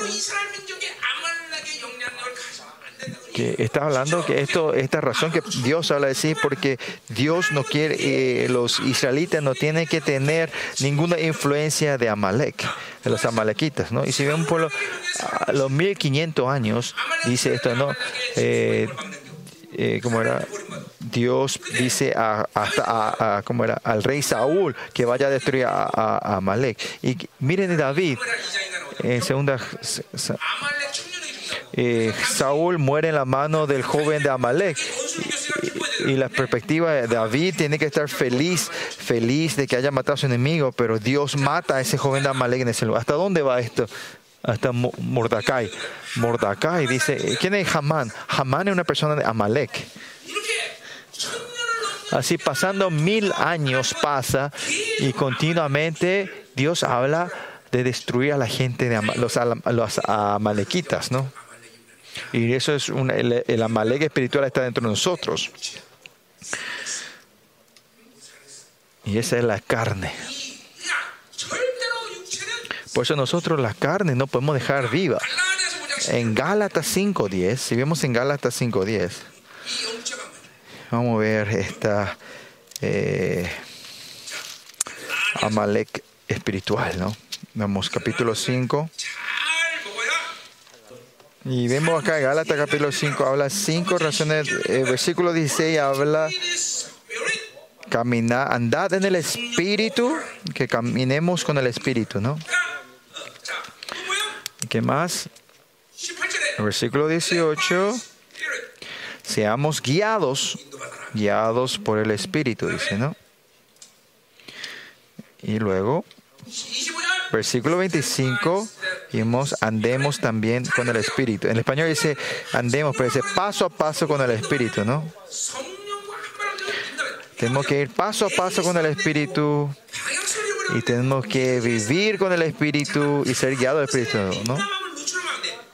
está hablando que esto, esta razón que Dios habla de sí, porque Dios no quiere, eh, los israelitas no tienen que tener ninguna influencia de Amalek, de los amalequitas, ¿no? Y si ven un pueblo, a los 1500 años, dice esto, ¿no? Eh, eh, ¿cómo era? Dios dice a, hasta ¿cómo era? al rey Saúl que vaya a destruir a, a- a Amalek. Y miren David, en segunda eh, Saúl muere en la mano del joven de Amalek. Y, y, la perspectiva de David tiene que estar feliz, feliz de que haya matado a su enemigo, pero Dios mata a ese joven de Amalek en ese lugar. ¿Hasta dónde va esto? Hasta Mordecai. Mordecai dice, eh, ¿quién es Hamán? Hamán es una persona de Amalek. Así pasando mil años pasa y continuamente Dios habla de destruir a la gente de los, los amalequitas, ¿no? Y eso es una, el, el Amalek espiritual está dentro de nosotros. Y esa es la carne. Por eso nosotros la carne no podemos dejar viva. En Gálatas 5.10, si vemos en Gálatas 5.10, vamos a ver esta eh, Amalek espiritual, ¿no? Vamos, capítulo 5. Y vemos acá en Gálatas capítulo 5, habla cinco razones. Eh, versículo 16 habla, caminar, andad en el Espíritu, que caminemos con el Espíritu, ¿no? ¿Qué más? Versículo 18, seamos guiados, guiados por el Espíritu, dice, ¿no? Y luego, versículo 25 y andemos también con el Espíritu. En español dice andemos, pero dice paso a paso con el Espíritu, ¿no? Tenemos que ir paso a paso con el Espíritu y tenemos que vivir con el Espíritu y ser guiados al Espíritu, ¿no?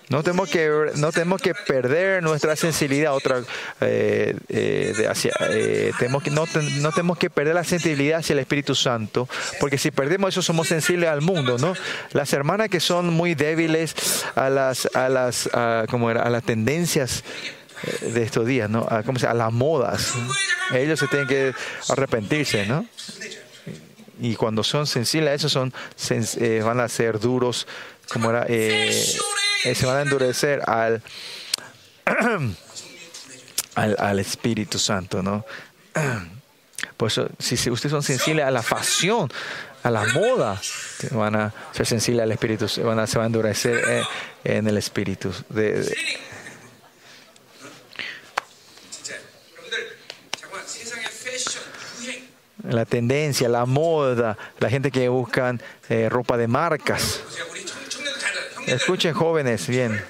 No tenemos que, no tenemos que perder nuestra sensibilidad otra, eh, eh, de hacia, eh, tenemos que, no, ten- no tenemos que perder la sensibilidad hacia el Espíritu Santo, porque si perdemos eso somos sensibles al mundo, ¿no? Las hermanas que son muy débiles a las, a las, ¿cómo era? a las tendencias eh, de estos días, ¿no? A, ¿cómo se a las modas. Ellos se tienen que arrepentirse, ¿no? Y cuando son sensibles a eso, son, eh, van a ser duros, como era, eh, se van a endurecer al, al, al Espíritu Santo, ¿no? Por eso, si, ustedes son sensibles a la pasión, a la moda, van a ser sensibles al espíritu, se van a, se van a endurecer eh, en el espíritu. De. La tendencia, la moda, la gente que buscan eh, ropa de marcas. Escuchen jóvenes, bien.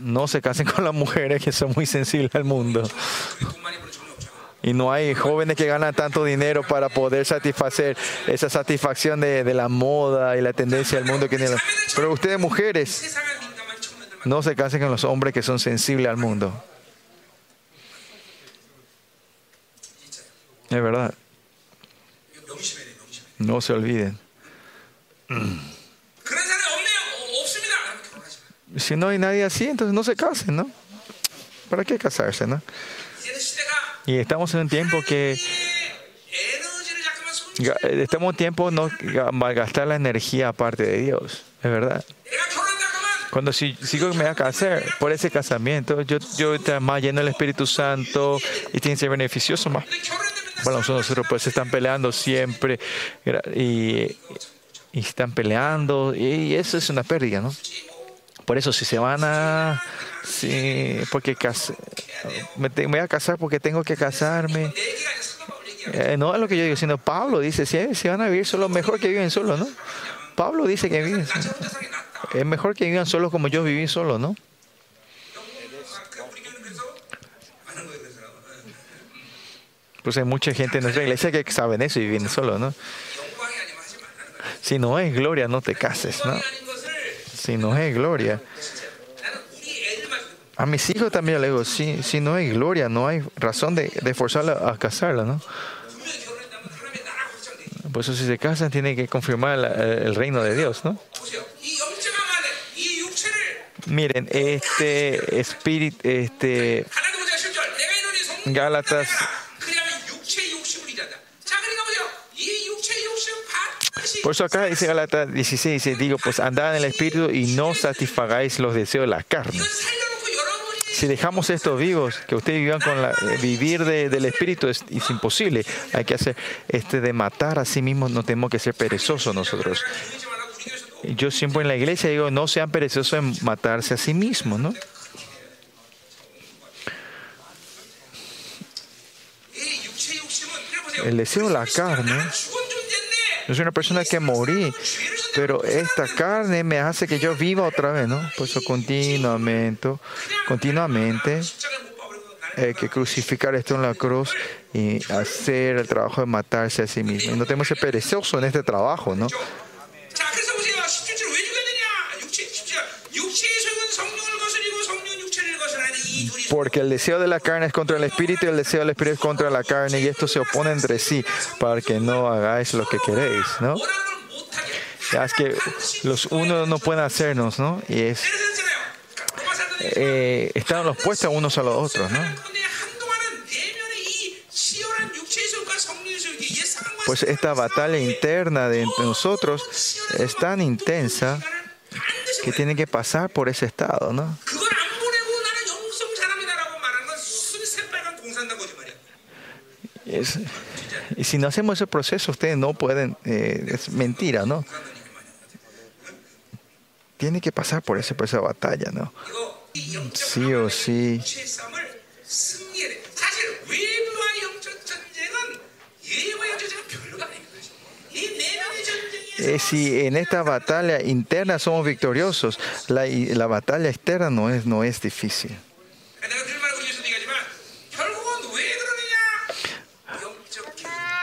No se casen con las mujeres que son muy sensibles al mundo. Y no hay jóvenes que ganan tanto dinero para poder satisfacer esa satisfacción de, de la moda y la tendencia del mundo. Pero ustedes mujeres, no se casen con los hombres que son sensibles al mundo. Es verdad. No se olviden. Si no hay nadie así, entonces no se casen, ¿no? ¿Para qué casarse, no? Y estamos en un tiempo que eh, estamos en tiempo no malgastar la energía aparte de Dios, es verdad. Cuando si, sigo me voy a casar por ese casamiento, yo, yo más lleno el Espíritu Santo y tiene que ser beneficioso más. Bueno, nosotros pues se están peleando siempre y y están peleando y eso es una pérdida, ¿no? Por eso si se van a, si, porque me, voy a casar porque tengo que casarme. Eh, no es lo que yo digo, sino Pablo dice, si, si van a vivir solo, mejor que viven solos, ¿no? Pablo dice que viven, es mejor que vivan solos como yo viví solo, ¿no? Pues hay mucha gente en nuestra iglesia que saben eso y viven solo ¿no? Si no es gloria, no te cases. ¿no? Si no es gloria. A mis hijos también le digo, si, si no hay gloria, no hay razón de, de forzarla a casarla, ¿no? Por eso si se casan tiene que confirmar el reino de Dios, ¿no? Miren, este espíritu, este Gálatas Por eso acá dice Galata 16, digo, pues andad en el Espíritu y no satisfagáis los deseos de la carne. Si dejamos estos vivos, que ustedes vivan con la, eh, vivir del Espíritu es, es, imposible. Hay que hacer este de matar a sí mismos, no tenemos que ser perezosos nosotros. Yo siempre en la iglesia digo, no sean perezosos en matarse a sí mismos, ¿no? El deseo de la carne yo soy una persona que morí, pero esta carne me hace que yo viva otra vez, ¿no? Por eso continuamente, continuamente hay que crucificar esto en la cruz y hacer el trabajo de matarse a sí mismo. No tenemos que ser perezosos en este trabajo, ¿no? porque el deseo de la carne es contra el espíritu y el deseo del espíritu es contra la carne, y esto se opone entre sí para que no hagáis lo que queréis, ¿no? Es que los unos no pueden hacernos, ¿no? Y es. Eh, están los puestos unos a los otros, ¿no? Pues esta batalla interna de entre nosotros es tan intensa que tiene que pasar por ese estado, ¿no? Y si no hacemos ese proceso, ustedes no pueden, eh, es mentira, ¿no? Tiene que pasar por ese proceso de batalla, ¿no? Sí o sí. Eh, si en esta batalla interna somos victoriosos, la, la batalla externa no es, no es difícil.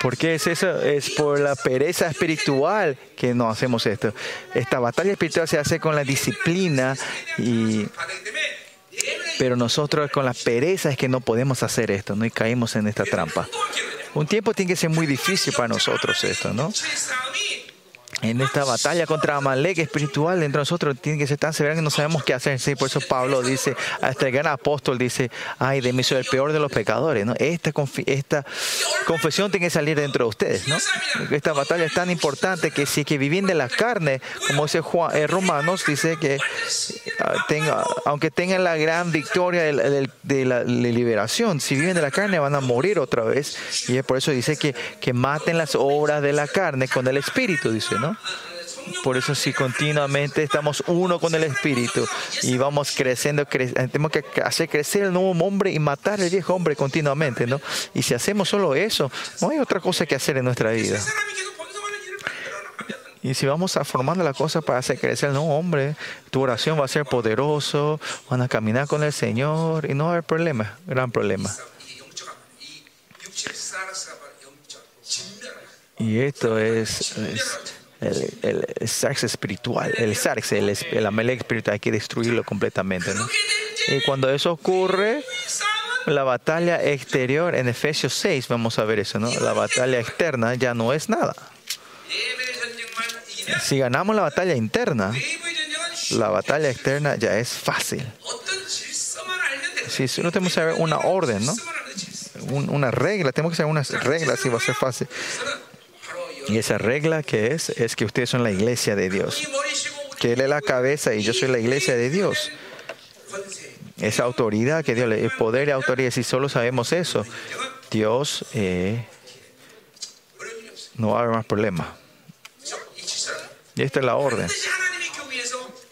¿Por qué es eso? Es por la pereza espiritual que no hacemos esto. Esta batalla espiritual se hace con la disciplina y pero nosotros con la pereza es que no podemos hacer esto, no y caímos en esta trampa. Un tiempo tiene que ser muy difícil para nosotros esto, ¿no? en esta batalla contra Amalek espiritual dentro de nosotros tiene que ser tan severa que no sabemos qué hacer. Sí, por eso Pablo dice, hasta el este gran apóstol dice, ay, de mí soy el peor de los pecadores. ¿no? Esta, esta confesión tiene que salir dentro de ustedes. ¿no? Esta batalla es tan importante que si que viven de la carne, como dice Juan, eh, Romanos, dice que ah, tenga, aunque tengan la gran victoria de, la, liberación, si viven de la carne van a morir otra vez. Y es por eso dice que, que maten las obras de la carne con el espíritu, dice, ¿no? Por eso si continuamente estamos uno con el Espíritu y vamos creciendo, cre tenemos que hacer crecer el nuevo hombre y matar el viejo hombre continuamente, ¿no? Y si hacemos solo eso, no hay otra cosa que hacer en nuestra vida. Y si vamos a formando la cosa para hacer crecer el nuevo hombre, tu oración va a ser poderoso, van a caminar con el Señor y no va a haber problema, gran problema. Y esto es el, el sarx espiritual, el sarx, el, el amelec espiritual, hay que destruirlo completamente. ¿no? Y cuando eso ocurre, la batalla exterior, en Efesios 6 vamos a ver eso, ¿no? la batalla externa ya no es nada. Si ganamos la batalla interna, la batalla externa ya es fácil. Si no tenemos que saber una orden, ¿no? una regla, tenemos que saber unas reglas y va a ser fácil. Y esa regla que es, es que ustedes son la iglesia de Dios. Que Él es la cabeza y yo soy la iglesia de Dios. Esa autoridad que Dios le el poder y autoridad, si solo sabemos eso, Dios eh, no va a haber más problemas. Y esta es la orden.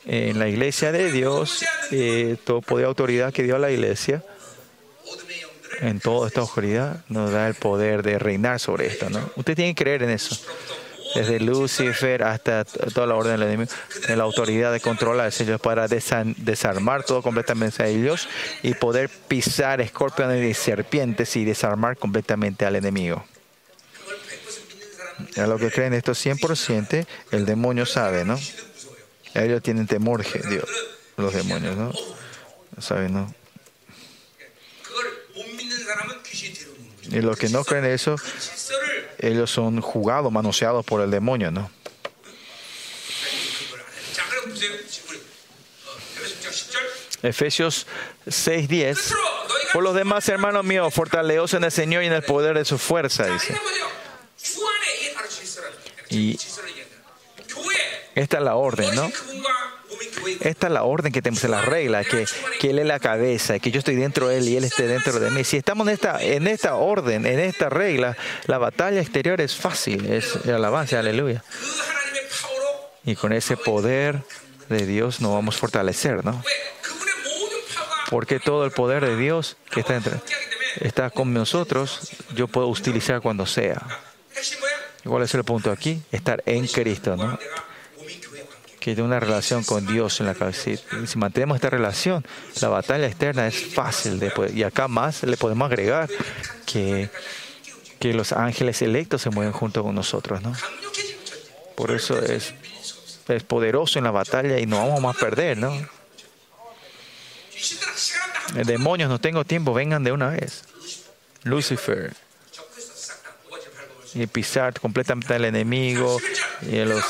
En la iglesia de Dios, eh, todo poder y autoridad que dio a la iglesia en toda esta oscuridad, nos da el poder de reinar sobre esto. ¿no? Usted tiene que creer en eso. Desde Lucifer hasta toda la orden del enemigo, en la autoridad de controlar ellos para desarmar todo completamente a ellos y poder pisar escorpiones y serpientes y desarmar completamente al enemigo. A lo que creen esto 100%, el demonio sabe, ¿no? Ellos tienen temor, Dios, los demonios, ¿no? ¿Saben, no? Y los que no creen eso, ellos son jugados, manoseados por el demonio, ¿no? Efesios 6:10. Por los demás, hermanos míos, fortaleceos en el Señor y en el poder de su fuerza, dice. Y esta es la orden, ¿no? Esta es la orden que tenemos, la regla, que, que Él es la cabeza, que yo estoy dentro de Él y Él esté dentro de mí. Si estamos en esta, en esta orden, en esta regla, la batalla exterior es fácil, es alabanza, aleluya. Y con ese poder de Dios nos vamos a fortalecer, ¿no? Porque todo el poder de Dios que está, entre, está con nosotros, yo puedo utilizar cuando sea. ¿Cuál es el punto aquí? Estar en Cristo, ¿no? que tiene una relación con Dios en la cabeza. Si, mantenemos esta relación, la batalla externa es fácil. De poder, y acá más le podemos agregar que, que los ángeles electos se mueven junto con nosotros. ¿no? Por eso es, es poderoso en la batalla y no vamos más a perder. ¿no? Demonios, no tengo tiempo, vengan de una vez. Lucifer, y pisar completamente al enemigo y a los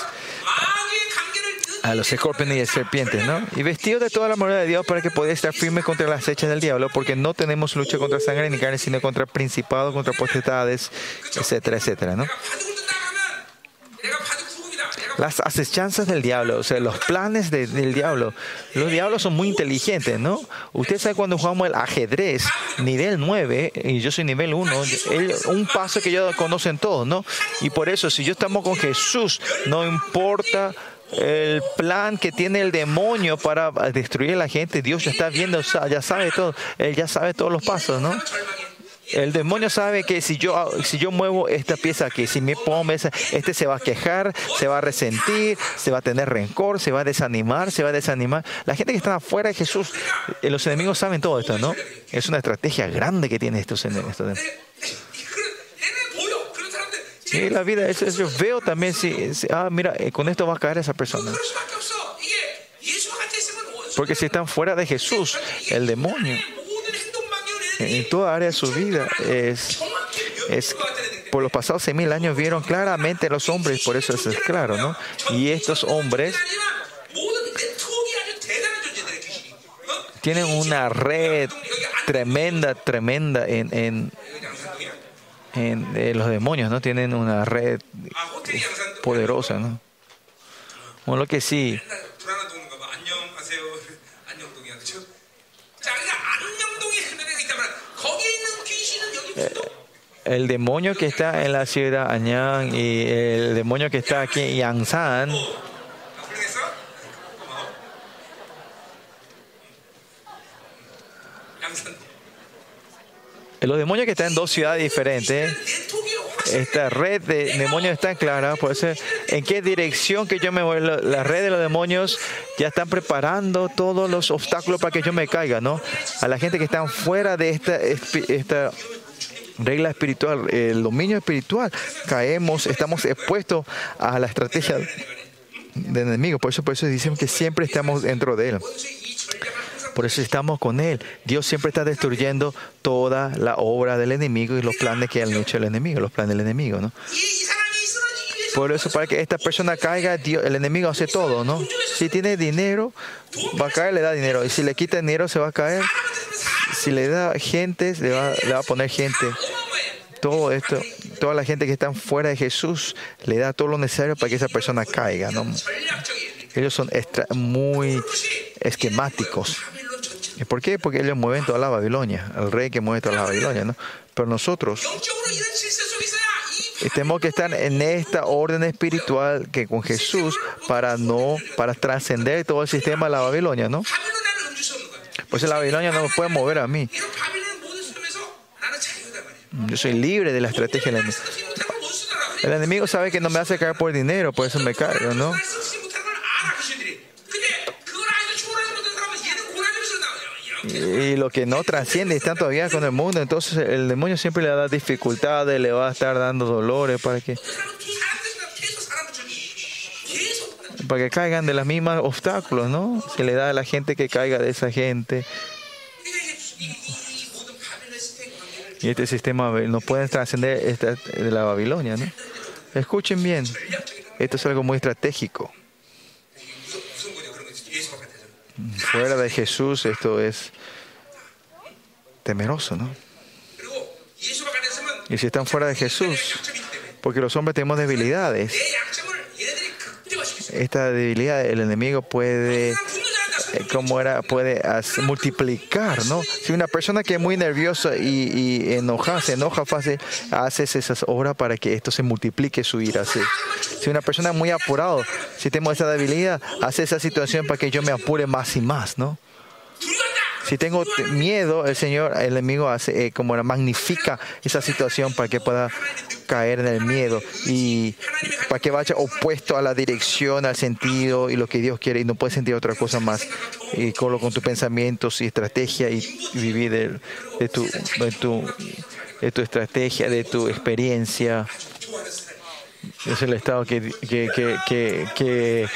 a los escorpiones y a serpientes, ¿no? Y vestido de toda la morada de Dios para que podáis estar firmes contra las hechas del diablo, porque no tenemos lucha contra sangre ni carne, sino contra principados, contra potestades, etcétera, etcétera, ¿no? Las acechanzas del diablo, o sea, los planes de, del diablo. Los diablos son muy inteligentes, ¿no? Usted sabe cuando jugamos el ajedrez, nivel 9, y yo soy nivel 1, él, un paso que ya conocen todos, ¿no? Y por eso, si yo estamos con Jesús, no importa el plan que tiene el demonio para destruir a la gente. Dios ya está viendo, ya sabe todo. Él ya sabe todos los pasos, ¿no? El demonio sabe que si yo, si yo muevo esta pieza aquí, si me pongo esa, este se va a quejar, se va a resentir, se va a tener rencor, se va a desanimar, se va a desanimar. La gente que está afuera de Jesús, eh, los enemigos saben todo esto, ¿no? Es una estrategia grande que tienen. Estos enemigos. Sí, la vida, eso, yo veo también, si, si, ah, mira, eh, con esto va a caer esa persona. Porque si están fuera de Jesús, el demonio, en toda área de su vida, es, es por los pasados seis mil años vieron claramente los hombres, por eso es claro, ¿no? Y estos hombres tienen una red tremenda, tremenda en, en, en, eh, los demonios, ¿no? Tienen una red poderosa, ¿no? Bueno, lo que sí. Eh, el demonio que está en la ciudad Anyang y el demonio que está aquí en Yangsan Eh, los demonios que están en dos ciudades diferentes, esta red de demonios está clara, por eso en qué dirección que yo me voy, la red de los demonios ya están preparando todos los obstáculos para que yo me caiga, ¿no? A la gente que están fuera de esta, esta regla espiritual, el dominio espiritual, caemos, estamos expuestos a la estrategia del enemigo, por eso, por eso dicen que siempre estamos dentro de él. Por eso estamos con Él. Dios siempre está destruyendo toda la obra del enemigo y los planes que han hecho el enemigo, los planes del enemigo, ¿no? Por eso, para que esta persona caiga, el enemigo hace todo, ¿no? Si tiene dinero, va a caer, le da dinero. Y si le quita dinero, se va a caer. Si le da gente, le va, a poner gente. Todo esto, toda la gente que está fuera de Jesús, le da todo lo necesario para que esa persona caiga. Ellos son muy esquemáticos. ¿Y por qué? Porque ellos mueven toda la Babilonia, el rey que mueve toda la Babilonia, ¿no? Pero nosotros tenemos que estar en esta orden espiritual que con Jesús para no, para trascender todo el sistema de la Babilonia, ¿no? Pues la Babilonia no me puede mover a mí. Yo soy libre de la estrategia del enemigo. El enemigo sabe que no me hace caer por dinero, por eso me caigo, ¿no? y lo que no trascienden están todavía con el mundo. Entonces el demonio siempre le da dificultades, le va a estar dando dolores para que para que caigan de los mismos obstáculos, ¿no? Se le da a la gente que caiga de esa gente. Y este sistema no puede trascender de la Babilonia, ¿no? Escuchen bien, esto es algo muy estratégico fuera de Jesús esto es temeroso, ¿no? Y si están fuera de Jesús, porque los hombres tenemos debilidades. Esta debilidad el enemigo puede eh, cómo era, puede multiplicar, ¿no? Si una persona que es muy nerviosa y, y enoja, se enoja fácil, haces esas obras para que esto se multiplique su ira. ¿sí? Si una persona es muy apurado, si tengo esa debilidad, hace esa situación para que yo me apure más y más, ¿no? Si tengo miedo, el Señor, el enemigo hace eh, como magnifica esa situación para que pueda caer en el miedo y para que vaya opuesto a la dirección, al sentido y lo que Dios quiere y no puede sentir otra cosa más. Y con, con tus pensamientos y estrategia y, vivir de, tu, de, tu, de tu estrategia, de tu experiencia. Es el estado que, que, que,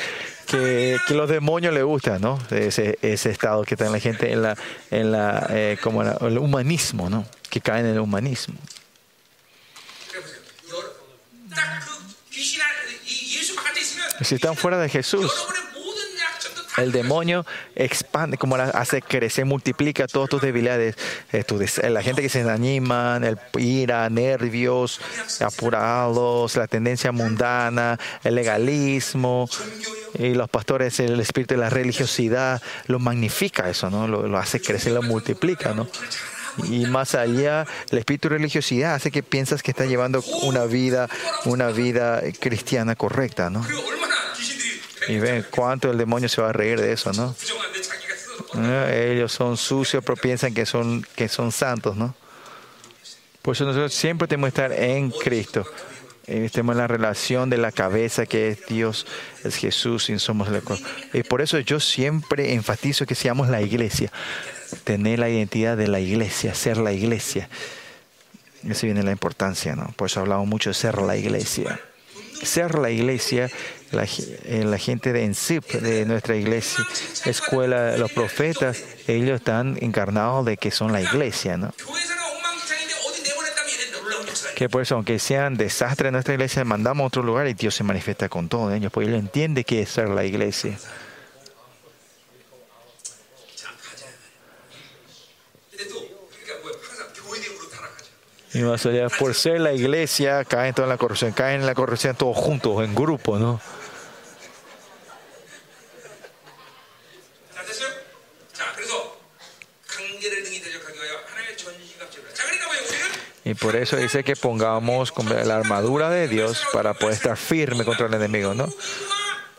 que, los demonios le gustan, ¿no? Ese, estado que está en la gente, en la, en la, eh, como el humanismo, ¿no? Que cae en el humanismo. Si están fuera de Jesús, el demonio expande, como hace crecer, multiplica todas tus debilidades. Eh, eh, la gente que se anima, el ira, nervios, apurados, la tendencia mundana, el legalismo, y los pastores, el espíritu de la religiosidad, lo magnifica eso, ¿no? Lo, hace crecer, lo multiplica, ¿no? y más allá el espíritu de religiosidad hace que piensas que estás llevando una vida una vida cristiana correcta no y ven cuánto el demonio se va a reír de eso, ¿no? Ah, ellos son sucios, pero piensan que son, que son santos, ¿no? Por eso nosotros siempre tenemos que estar en Cristo. Y tenemos la relación de la cabeza que es Dios, es Jesús y somos la Y por eso yo siempre enfatizo que seamos la iglesia. Tener la identidad de la iglesia, ser la iglesia. Esa viene la importancia, ¿no? Por eso hablamos mucho de ser la iglesia. Ser la iglesia eh, la, gente de ENSIP, de nuestra iglesia, escuela, los profetas, ellos están encarnados de que son la iglesia, ¿no? Que por eso, aunque sean desastres en nuestra iglesia, mandamos a otro lugar y Dios se manifiesta con todos ellos, porque ellos entienden que es ser la iglesia. Y más allá, por ser la iglesia, caen toda la corrupción, caen en la corrupción todos juntos, en grupo, ¿no? Y por eso dice que pongamos la armadura de Dios para poder estar firme contra el enemigo, ¿no?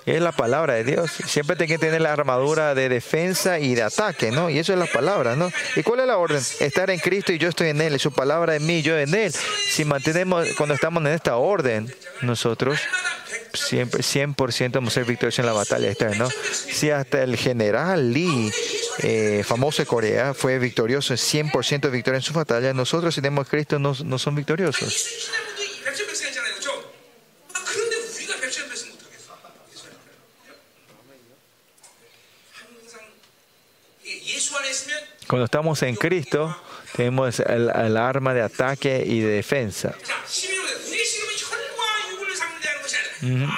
Es la palabra de Dios. Siempre tiene que tener la armadura de defensa y de ataque, ¿no? Y eso es la palabra, ¿no? ¿Y cuál es la orden? Estar en Cristo y yo estoy en Él. Y su palabra en mí, yo en Él. Si mantenemos, cuando estamos en esta orden, nosotros siempre 100% vamos a ser victoriosos en la batalla externa, ¿no? Si hasta el general Lee, eh, famoso Corea, fue victorioso, 100% de victoria en sus batallas. Nosotros, si tenemos Cristo, no, no son victoriosos. Cuando estamos en Cristo, tenemos el, el arma de ataque y de defensa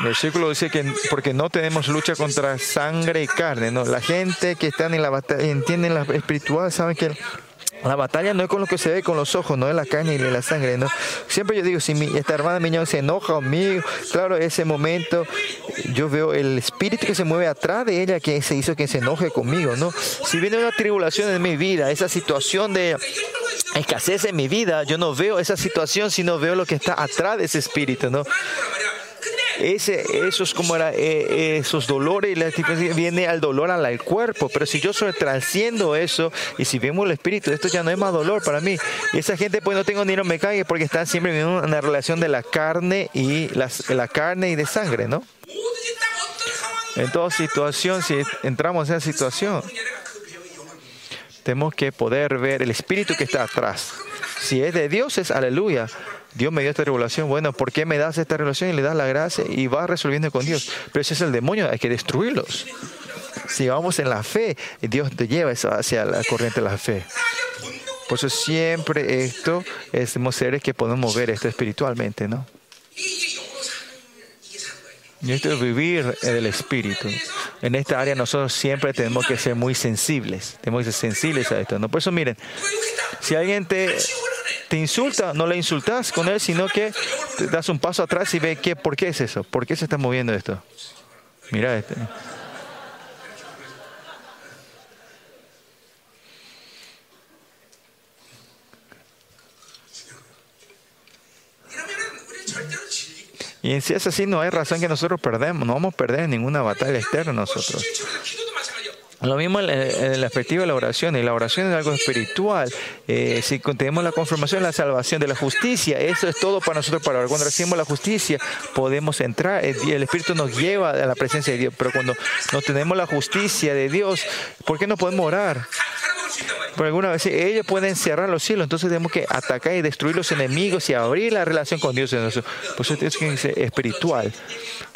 versículo dice que porque no tenemos lucha contra sangre y carne, ¿no? La gente que está en la batalla, entienden la espiritual, saben que la batalla no es con lo que se ve con los ojos, no es la carne y la sangre, ¿no? Siempre yo digo, si mi, esta hermana Miñón se enoja conmigo, claro, ese momento yo veo el espíritu que se mueve atrás de ella que se hizo que se enoje conmigo, ¿no? Si viene una tribulación en mi vida, esa situación de escasez en mi vida, yo no veo esa situación, sino veo lo que está atrás de ese espíritu, ¿no? ese, esos, como era, eh, eh esos dolores y la viene al dolor al, al cuerpo. Pero si yo soy, trasciendo eso y si vemos el espíritu, esto ya no es más dolor para mí. Y esa gente, pues no tengo ni me cague porque están siempre en una relación de la carne y las, la carne y de sangre, ¿no? En toda situación, si entramos en esa situación, tenemos que poder ver el espíritu que está atrás. Si es de Dios, es aleluya. Dios me dio esta revelación. Bueno, ¿por qué me das esta revelación y le das la gracia y va resolviendo con Dios? Pero si es el demonio, hay que destruirlos. Si vamos en la fe, Dios te lleva hacia la corriente de la fe. Por eso siempre esto es seres que podemos ver esto espiritualmente, ¿no? Y esto es vivir en el Espíritu. En esta área nosotros siempre tenemos que ser muy sensibles. Tenemos que ser sensibles a esto. ¿no? Por eso miren, si alguien te, te insulta, no le insultas con él, sino que te das un paso atrás y ve que, por qué es eso, por qué se está moviendo esto. Mira, este. Y si es así, no hay razón que nosotros perdemos, no vamos a perder ninguna batalla externa nosotros. Lo mismo en el aspecto de la oración, y la oración es algo espiritual. Eh, si tenemos la confirmación, la salvación de la justicia, eso es todo para nosotros. Para cuando recibimos la justicia, podemos entrar. El Espíritu nos lleva a la presencia de Dios. Pero cuando no tenemos la justicia de Dios, ¿por qué no podemos orar? Por alguna vez ellos pueden cerrar los cielos, entonces tenemos que atacar y destruir los enemigos y abrir la relación con Dios. En eso. Pues Por eso es espiritual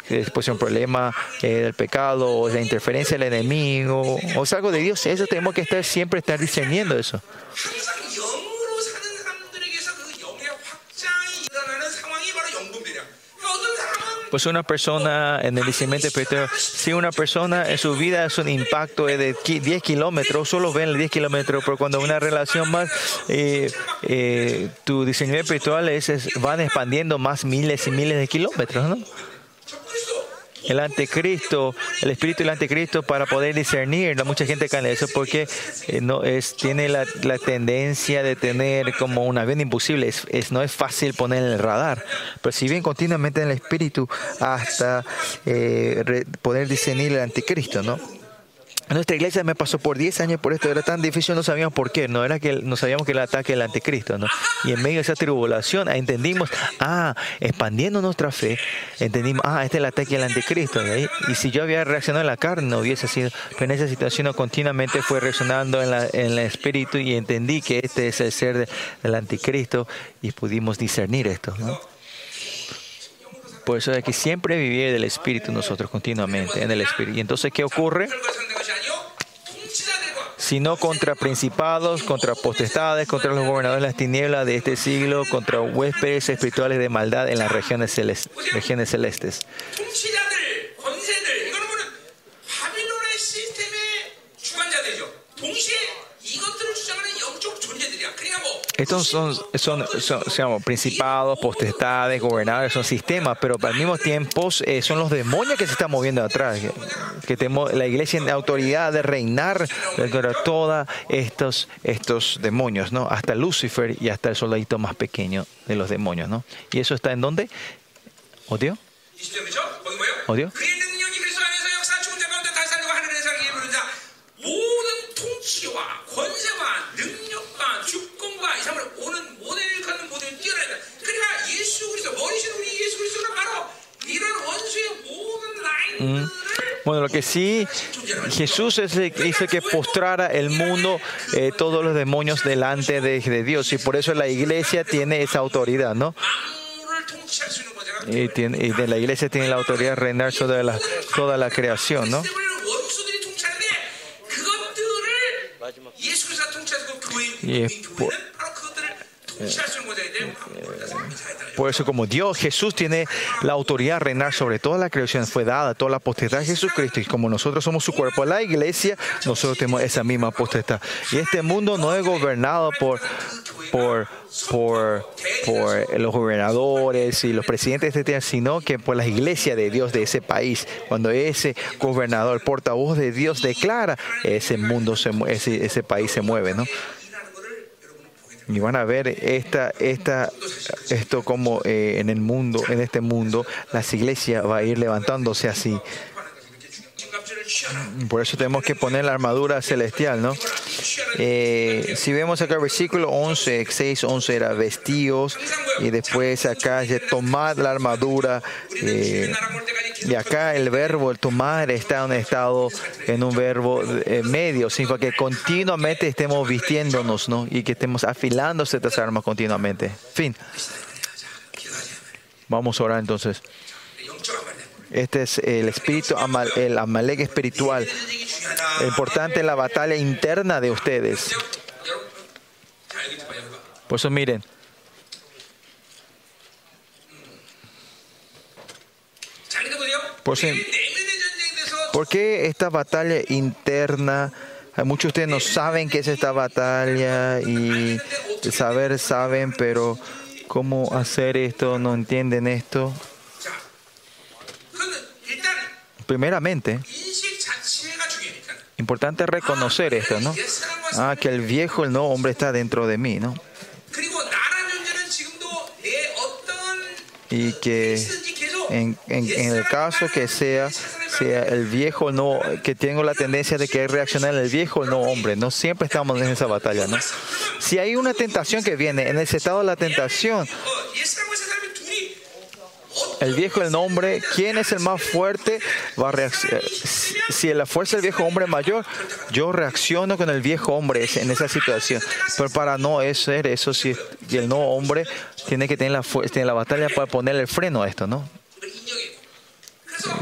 después un problema eh, del pecado o la interferencia del enemigo o es algo de Dios. Eso tenemos que estar siempre estar discerniendo eso. Pues una persona en el discernimiento espiritual, si una persona en su vida es un impacto de 10 kilómetros, solo ven 10 kilómetros, pero cuando una relación más, eh, eh, tu discernimiento espiritual es, es, van expandiendo más miles y miles de kilómetros, ¿no? el anticristo, el espíritu del anticristo para poder discernir. No mucha gente cae en eso porque eh, no es, tiene la, la, tendencia de tener como una vida imposible. Es, es, no es fácil poner en el radar. Pero si bien continuamente en el espíritu hasta eh, re, poder discernir el anticristo, ¿no? Nuestra iglesia me pasó por 10 años por esto, era tan difícil, no sabíamos por qué, no era que no sabíamos que el ataque del anticristo, ¿no? Y en medio de esa tribulación entendimos, ah, expandiendo nuestra fe, entendimos, ah, este es el ataque del anticristo, y, si yo había reaccionado en la carne, no hubiese sido, pero en esa situación continuamente fue reaccionando en, la, en el espíritu y entendí que este es el ser de- del anticristo y pudimos discernir esto, ¿no? Por eso hay que siempre vivir del Espíritu nosotros continuamente, en el Espíritu. Y entonces, ¿qué ocurre? Sino contra principados, contra potestades, contra los gobernadores de las tinieblas de este siglo, contra huéspedes espirituales de maldad en las regiones, celestes. Regiones celestes. Estos son, son, son, llaman principados, potestades, gobernadores, son sistemas, pero al mismo tiempo eh, son los demonios que se están moviendo atrás. Que, que tenemos la iglesia en autoridad de reinar contra todos estos, estos demonios, ¿no? Hasta Lucifer y hasta el soldadito más pequeño de los demonios, ¿no? ¿Y eso está en dónde? ¿Odio? 20 Bueno, lo que sí, Jesús es el que hizo que postrara el mundo, eh, todos los demonios delante de, Dios. Y por eso la iglesia tiene esa autoridad, ¿no? Y, tiene, y, de la iglesia tiene la autoridad de reinar sobre la, toda la creación, ¿no? Y es por, eh, eh por eso como Dios, Jesús tiene la autoridad reinar sobre toda la creación, fue dada toda la potestad de Jesucristo. Y como nosotros somos su cuerpo, la iglesia, nosotros tenemos esa misma potestad. Y este mundo no es gobernado por, por, por, por los gobernadores y los presidentes de este sino que por las iglesias de Dios de ese país. Cuando ese gobernador, portavoz de Dios, declara, ese mundo, ese, ese país se mueve, ¿no? Y van a ver esta, esta, esto como eh, en el mundo, en este mundo, las iglesias va a ir levantándose así. Por eso tenemos que poner la armadura celestial, ¿no? Eh, si vemos acá el versículo 11, 6, 11 era vestíos y después acá dice tomad la armadura. Eh, y acá el verbo, el tomar, está en un estado, en un verbo eh, medio, significa que continuamente estemos vistiéndonos, ¿no? Y que estemos afilándose estas armas continuamente. Fin. Vamos a orar entonces. Este es el espíritu, el amalek espiritual, importante en la batalla interna de ustedes. Por eso miren. Por eso, ¿Por qué esta batalla interna? Muchos de ustedes no saben qué es esta batalla y saber saben, pero cómo hacer esto, no entienden esto. Primeramente, importante reconocer esto, ¿no? Ah, que el viejo, el nuevo hombre está dentro de mí, ¿no? Y que en, en, el caso que sea, sea el viejo, no, que tengo la tendencia de que reaccionar en el viejo, no hombre, no siempre estamos en esa batalla, ¿no? Si hay una tentación que viene, en ese estado de la tentación, el viejo el nombre, ¿quién es el más fuerte? Va a eh, si la fuerza del viejo hombre es mayor, yo reacciono con el viejo hombre en esa situación. Pero para no ser eso, si el no hombre tiene que tener la, tiene la batalla para ponerle el freno a esto, ¿no?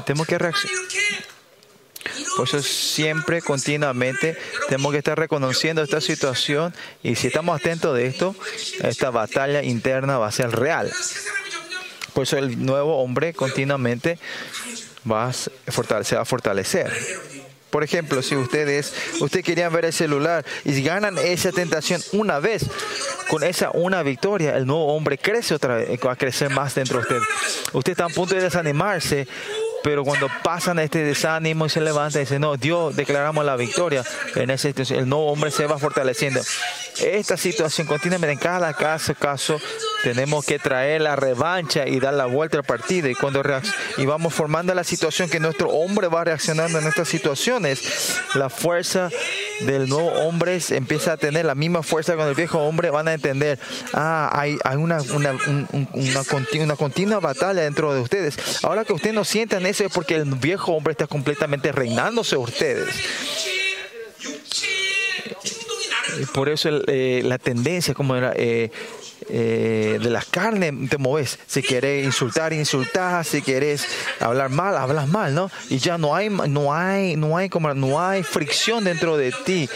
Tenemos que reaccionar. Por eso siempre, continuamente, tenemos que estar reconociendo esta situación y si estamos atentos de esto, esta batalla interna va a ser real. Por eso el nuevo hombre continuamente va a se va a fortalecer. Por ejemplo, si ustedes, ustedes querían ver el celular y ganan esa tentación una vez, con esa una victoria, el nuevo hombre crece otra vez, va a crecer más dentro de usted. Usted está a punto de desanimarse, pero cuando pasan este desánimo y se levanta y dice, no, Dios, declaramos la victoria. En ese el nuevo hombre se va fortaleciendo. Esta situación continuamente, en cada caso, caso, tenemos que traer la revancha y dar la vuelta al partido. Y cuando y vamos formando la situación que nuestro hombre va reaccionando en estas situaciones, la fuerza del nuevo hombre empieza a tener la misma fuerza con el viejo hombre. Van a entender, ah, hay, una, una, un- un- una, conti- una continua batalla dentro de ustedes. Ahora que ustedes no sientan eso es porque el viejo hombre está completamente reinándose ustedes. Por eso el, eh, la tendencia como era eh, eh, de las carnes te mueves. Si quieres insultar, insultas. Si quieres hablar mal, hablas mal, ¿no? Y ya no hay, no hay, no hay como no hay fricción dentro de ti.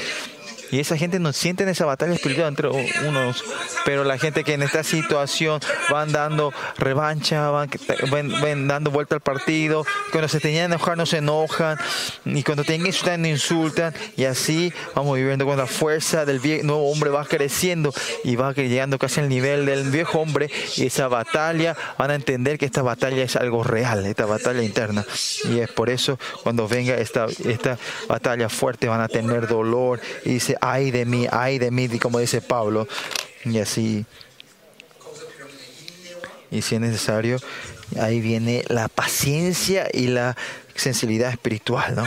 Y esa gente no siente esa batalla espiritual entre unos, pero la gente que en esta situación van dando revancha, van, van- van dando vuelta al partido, cuando se tenían que enojar no se enojan, y cuando tienen que insultar no insultan, y así vamos viviendo con la fuerza del vie- nuevo hombre va creciendo y va llegando casi al nivel del viejo hombre, y esa batalla van a entender que esta batalla es algo real, esta batalla interna, y es por eso cuando venga esta, esta batalla fuerte van a tener dolor, y ay de mí, ay de mí, como dice Pablo. Y así, y si es necesario, ahí viene la paciencia y la sensibilidad espiritual. ¿no?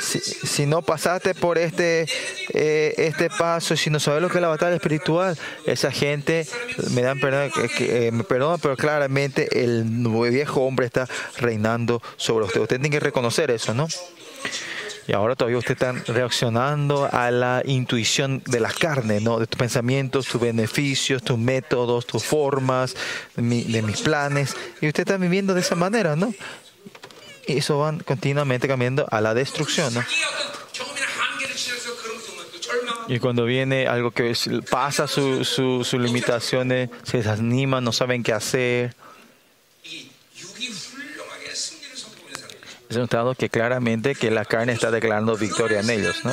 Si, si, no pasaste por este, eh, este paso, si no sabes lo que es la batalla espiritual, esa gente, me dan perdón, eh, me perdona, pero claramente el viejo hombre está reinando sobre usted. Usted tiene que reconocer eso, ¿no? Y ahora todavía usted está reaccionando a la intuición de la carne, ¿no? De tus pensamientos, tus beneficios, tus métodos, tus formas, de, mis planes. Y usted está viviendo de esa manera, ¿no? Y eso van continuamente cambiando a la destrucción, ¿no? Y cuando viene algo que pasa sus su, su limitaciones, se desaniman, no saben qué hacer. es notado que claramente que la carne está declarando victoria en ellos. ¿no?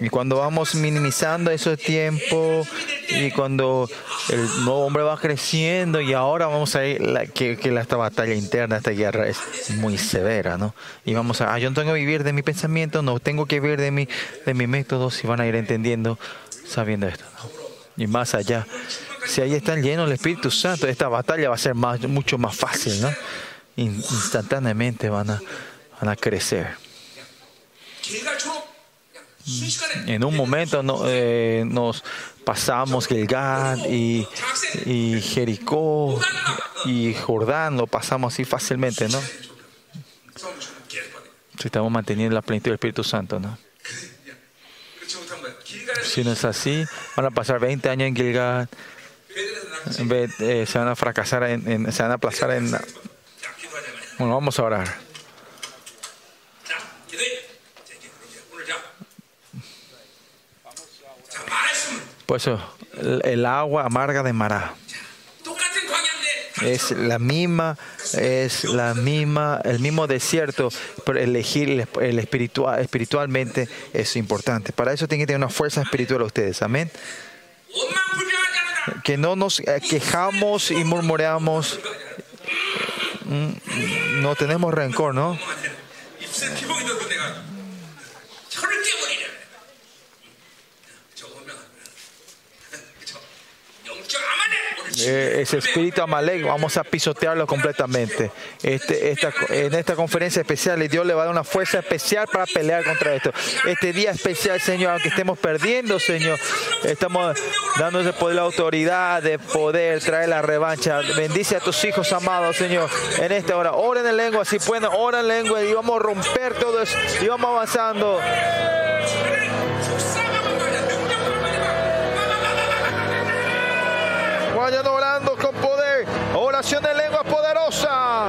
Y cuando vamos minimizando ese tiempo y cuando el nuevo hombre va creciendo y ahora vamos a ir, la, que, que, esta batalla interna, esta guerra es muy severa, ¿no? Y vamos a, ah, yo no tengo que vivir de mi pensamiento, no tengo que vivir de mi, de mi método, si van a ir entendiendo, sabiendo esto, ¿no? Y más allá, si ahí están llenos el Espíritu Santo, esta batalla va a ser más, mucho más fácil, ¿no? instantáneamente van a, van a crecer. Mm. En un momento no, eh, nos pasamos Gilgad y, y Jericó y Jordán, lo pasamos así fácilmente, ¿no? Si estamos manteniendo la plenitud del Espíritu Santo, ¿no? Si no es así, van a pasar 20 años en Gilgad, eh, se van a fracasar, en, en, se van a aplazar en bueno, vamos a orar. Por eso, el agua amarga de Mará. Es la misma, es la misma, el mismo desierto, pero elegir el espiritual, espiritualmente es importante. Para eso tienen que tener una fuerza espiritual ustedes. Amén que no nos eh, quejamos y murmuramos. Mm, no tenemos rencor, ¿no? Eh, ese espíritu amalek, vamos a pisotearlo completamente. Este, esta, en esta conferencia especial, y Dios le va a dar una fuerza especial para pelear contra esto. Este día especial, Señor, aunque estemos perdiendo, Señor, estamos dando ese poder, la autoridad de poder traer la revancha. Bendice a tus hijos amados, Señor, en esta hora. Oren en lengua, si pueden, oren en lengua y vamos a romper todo eso y vamos avanzando. Vayan orando con poder. Oración de lengua poderosa.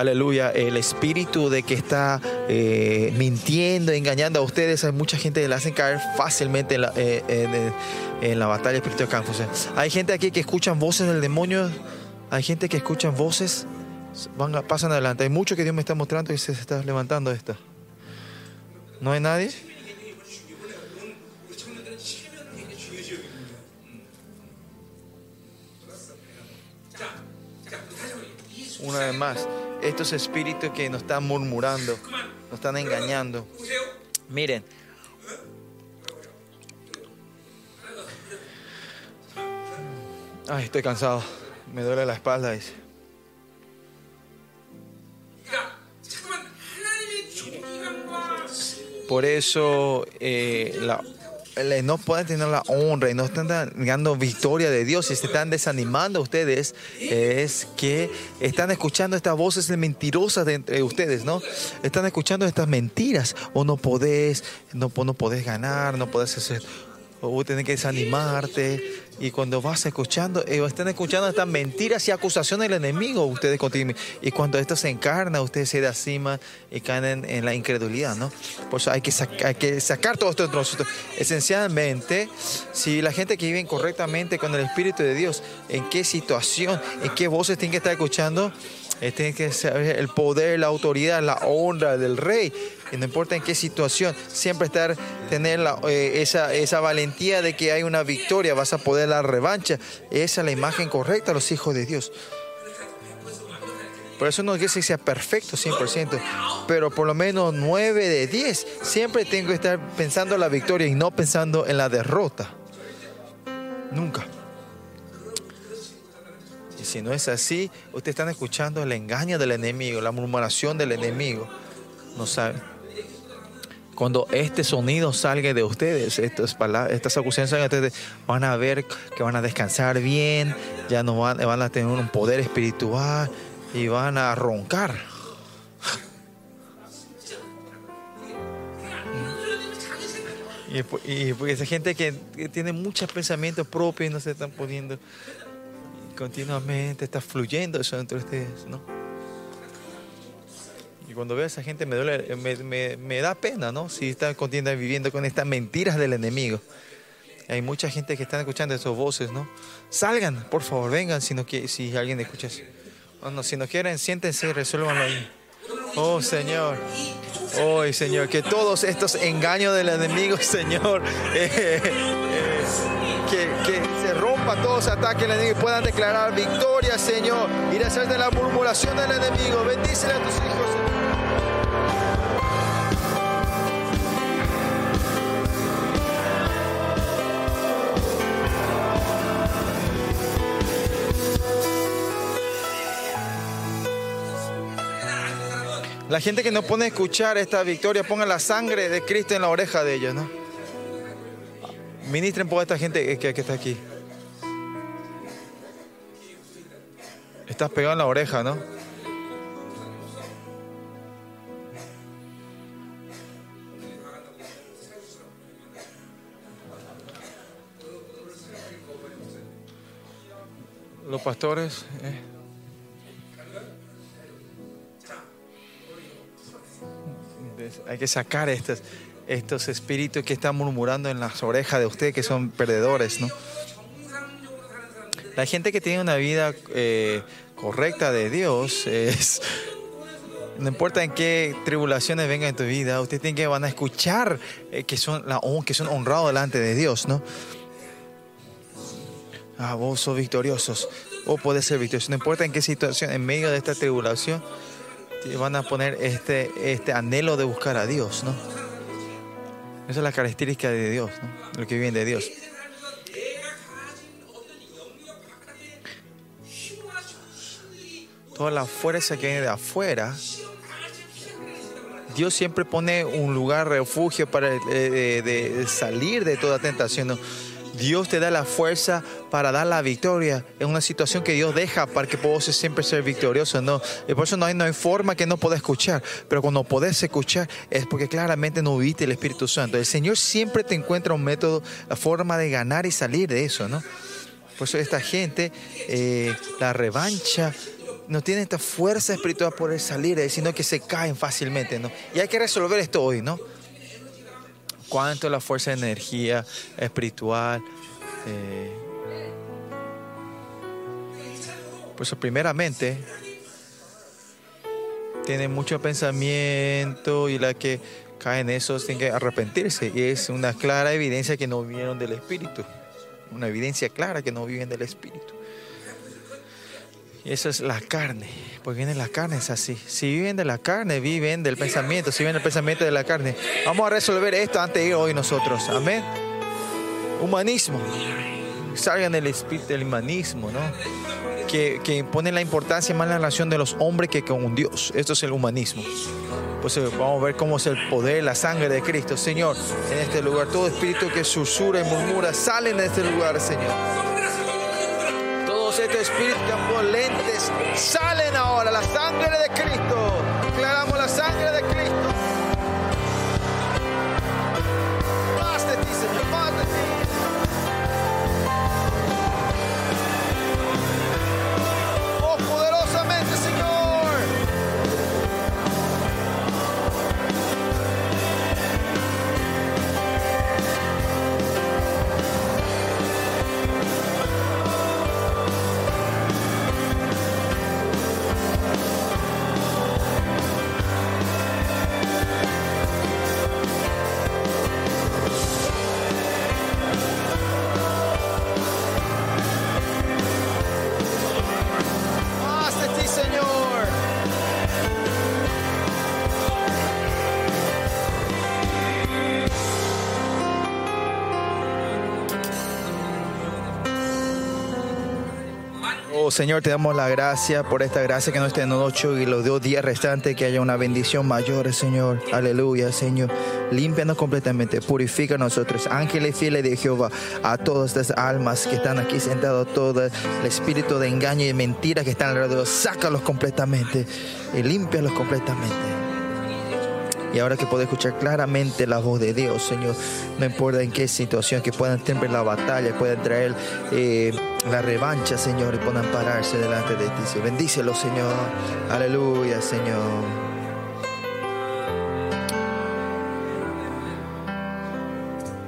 Aleluya, el espíritu de que está eh, mintiendo, engañando a ustedes, hay mucha gente que le hacen caer fácilmente en la, eh, en, en la batalla espiritual. Hay gente aquí que escuchan voces del demonio, hay gente que escuchan voces, van pasan adelante. Hay mucho que Dios me está mostrando y se está levantando esto. ¿No hay nadie? Una vez más, estos espíritus que nos están murmurando, nos están engañando. Miren. Ay, estoy cansado. Me duele la espalda, dice. Por eso eh, la no pueden tener la honra y no están dando victoria de Dios y se están desanimando ustedes. Es que están escuchando estas voces mentirosas de entre ustedes, ¿no? Están escuchando estas mentiras. O no podés, no, no podés ganar, no podés hacer. O tienes que desanimarte. Y cuando vas escuchando, eh, están escuchando estas mentiras y acusaciones del enemigo, ustedes continúan. Y cuando esto se encarna, ustedes se desanima y caen en, la incredulidad, ¿no? Por eso hay que, hay que sacar todo esto de. Esencialmente, si la gente que vive correctamente con el Espíritu de Dios, ¿en qué situación, en qué voces tienen que estar escuchando? Eh, tienen que saber el poder, la autoridad, la honra del rey. Y no importa en qué situación, siempre estar, tener eh, esa, esa valentía de que hay una victoria, vas a poder la revancha. Esa es la imagen correcta a los hijos de Dios. Por eso no quiere que sea perfecto 100%, pero por lo menos 9 de 10. Siempre tengo que estar pensando en la victoria y no pensando en la derrota. Nunca. Y si no es así, ustedes están escuchando el engaño del enemigo, la murmuración del enemigo. No saben. Cuando este sonido salga de ustedes, estas, palabras, estas acusaciones salgan de ustedes, van a ver que van a descansar bien, ya no van, van a tener un poder espiritual y van a roncar. Y, y porque esa gente que, tiene muchos pensamientos propios y no se están poniendo continuamente, está fluyendo eso dentro de ustedes, ¿no? Cuando veo a esa gente me, duele, me, me- da pena, ¿no? Si están continuamente viviendo con estas mentiras del enemigo. Hay mucha gente que están escuchando esas voces, ¿no? Salgan, por favor, vengan si, no, si alguien escucha eso. Bueno, si no quieren, siéntense y resuélvanlo ahí. Oh Señor. Hoy, Señor, que todos estos engaños del enemigo, Señor, eh, eh, que, que se rompa todos los ataques del enemigo y puedan declarar victoria, Señor, y deshacer de la murmuración del enemigo. Bendícele a tus hijos. La gente que no pone a escuchar esta victoria, ponga la sangre de Cristo en la oreja de ellos, ¿no? Ministren por esta gente que, está aquí. Estás pegado en la oreja, ¿no? Los pastores. eh. Hay que sacar estos, estos espíritus que están murmurando en las orejas de ustedes que son perdedores, ¿no? La gente que tiene una vida eh, correcta de Dios es. No importa en qué tribulaciones vengan en tu vida, ustedes tienen que van a escuchar eh, que son la que son honrados delante de Dios, ¿no? Ah, vos sos victoriosos. Vos podés ser victorioso. No importa en qué situación, en medio de esta tribulación, van a poner este, este anhelo de buscar a Dios, ¿no? Esa es la característica de Dios, ¿no? Lo que viven de Dios. Toda la fuerza que viene de afuera, Dios siempre pone un lugar, refugio para eh, de, salir de toda tentación. Dios te da la fuerza para dar la victoria en una situación que Dios deja para que puedas siempre ser victorioso. ¿no? Y por eso no hay, no hay forma que no puedas escuchar. Pero cuando podés escuchar es porque claramente no viste el Espíritu Santo. El Señor siempre te encuentra un método, la forma de ganar y salir de eso. ¿no? Por eso esta gente, eh, la revancha, no tiene esta fuerza espiritual por salir, sino que se caen fácilmente. ¿no? Y hay que resolver esto hoy, ¿no? cuánto es la fuerza de energía espiritual. eh. Por eso, primeramente, tiene mucho pensamiento y la que cae en eso tiene que arrepentirse. Y es una clara evidencia que no vivieron del Espíritu. Una evidencia clara que no viven del Espíritu. Y eso es la carne, porque viene la carne, es así. Si viven de la carne, viven del pensamiento, si viven del pensamiento de la carne. Vamos a resolver esto antes de ir hoy nosotros. Amén. Humanismo. Salgan del espíritu del humanismo, ¿no? Que, que la importancia más en la relación de los hombres que con Dios. Esto es el humanismo. Pues eh, vamos a ver cómo es el poder, la sangre de Cristo. Señor, en este lugar, todo espíritu que susurra y murmura, salen de este lugar, Señor. Todos estos espíritus lentes salen ahora. La sangre de Cristo. Señor, te damos la gracia por esta gracia que nos en ocho y los dos días restantes, que haya una bendición mayor, Señor. Aleluya, Señor. Límpianos completamente, purifica a nosotros, ángeles fieles de Jehová, a todas estas almas que están aquí sentados, todo el espíritu de engaño y de mentira que están alrededor, sácalos completamente y límpialos completamente. Y ahora que puedo escuchar claramente la voz de Dios, Señor, no importa en qué situación, que puedan tener la batalla, puedan traer eh, la revancha, Señor, y puedan pararse delante de ti. Bendícelo, Señor. Aleluya, Señor.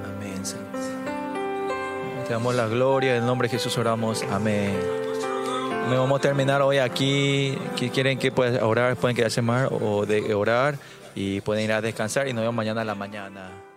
Amén, Señor. Te damos la gloria, en el nombre de Jesús oramos. Amén. Amén. Vamos a terminar hoy aquí. Si quieren que puedan orar, pueden quedarse más o de orar y pueden ir a descansar y nos vemos mañana a la mañana.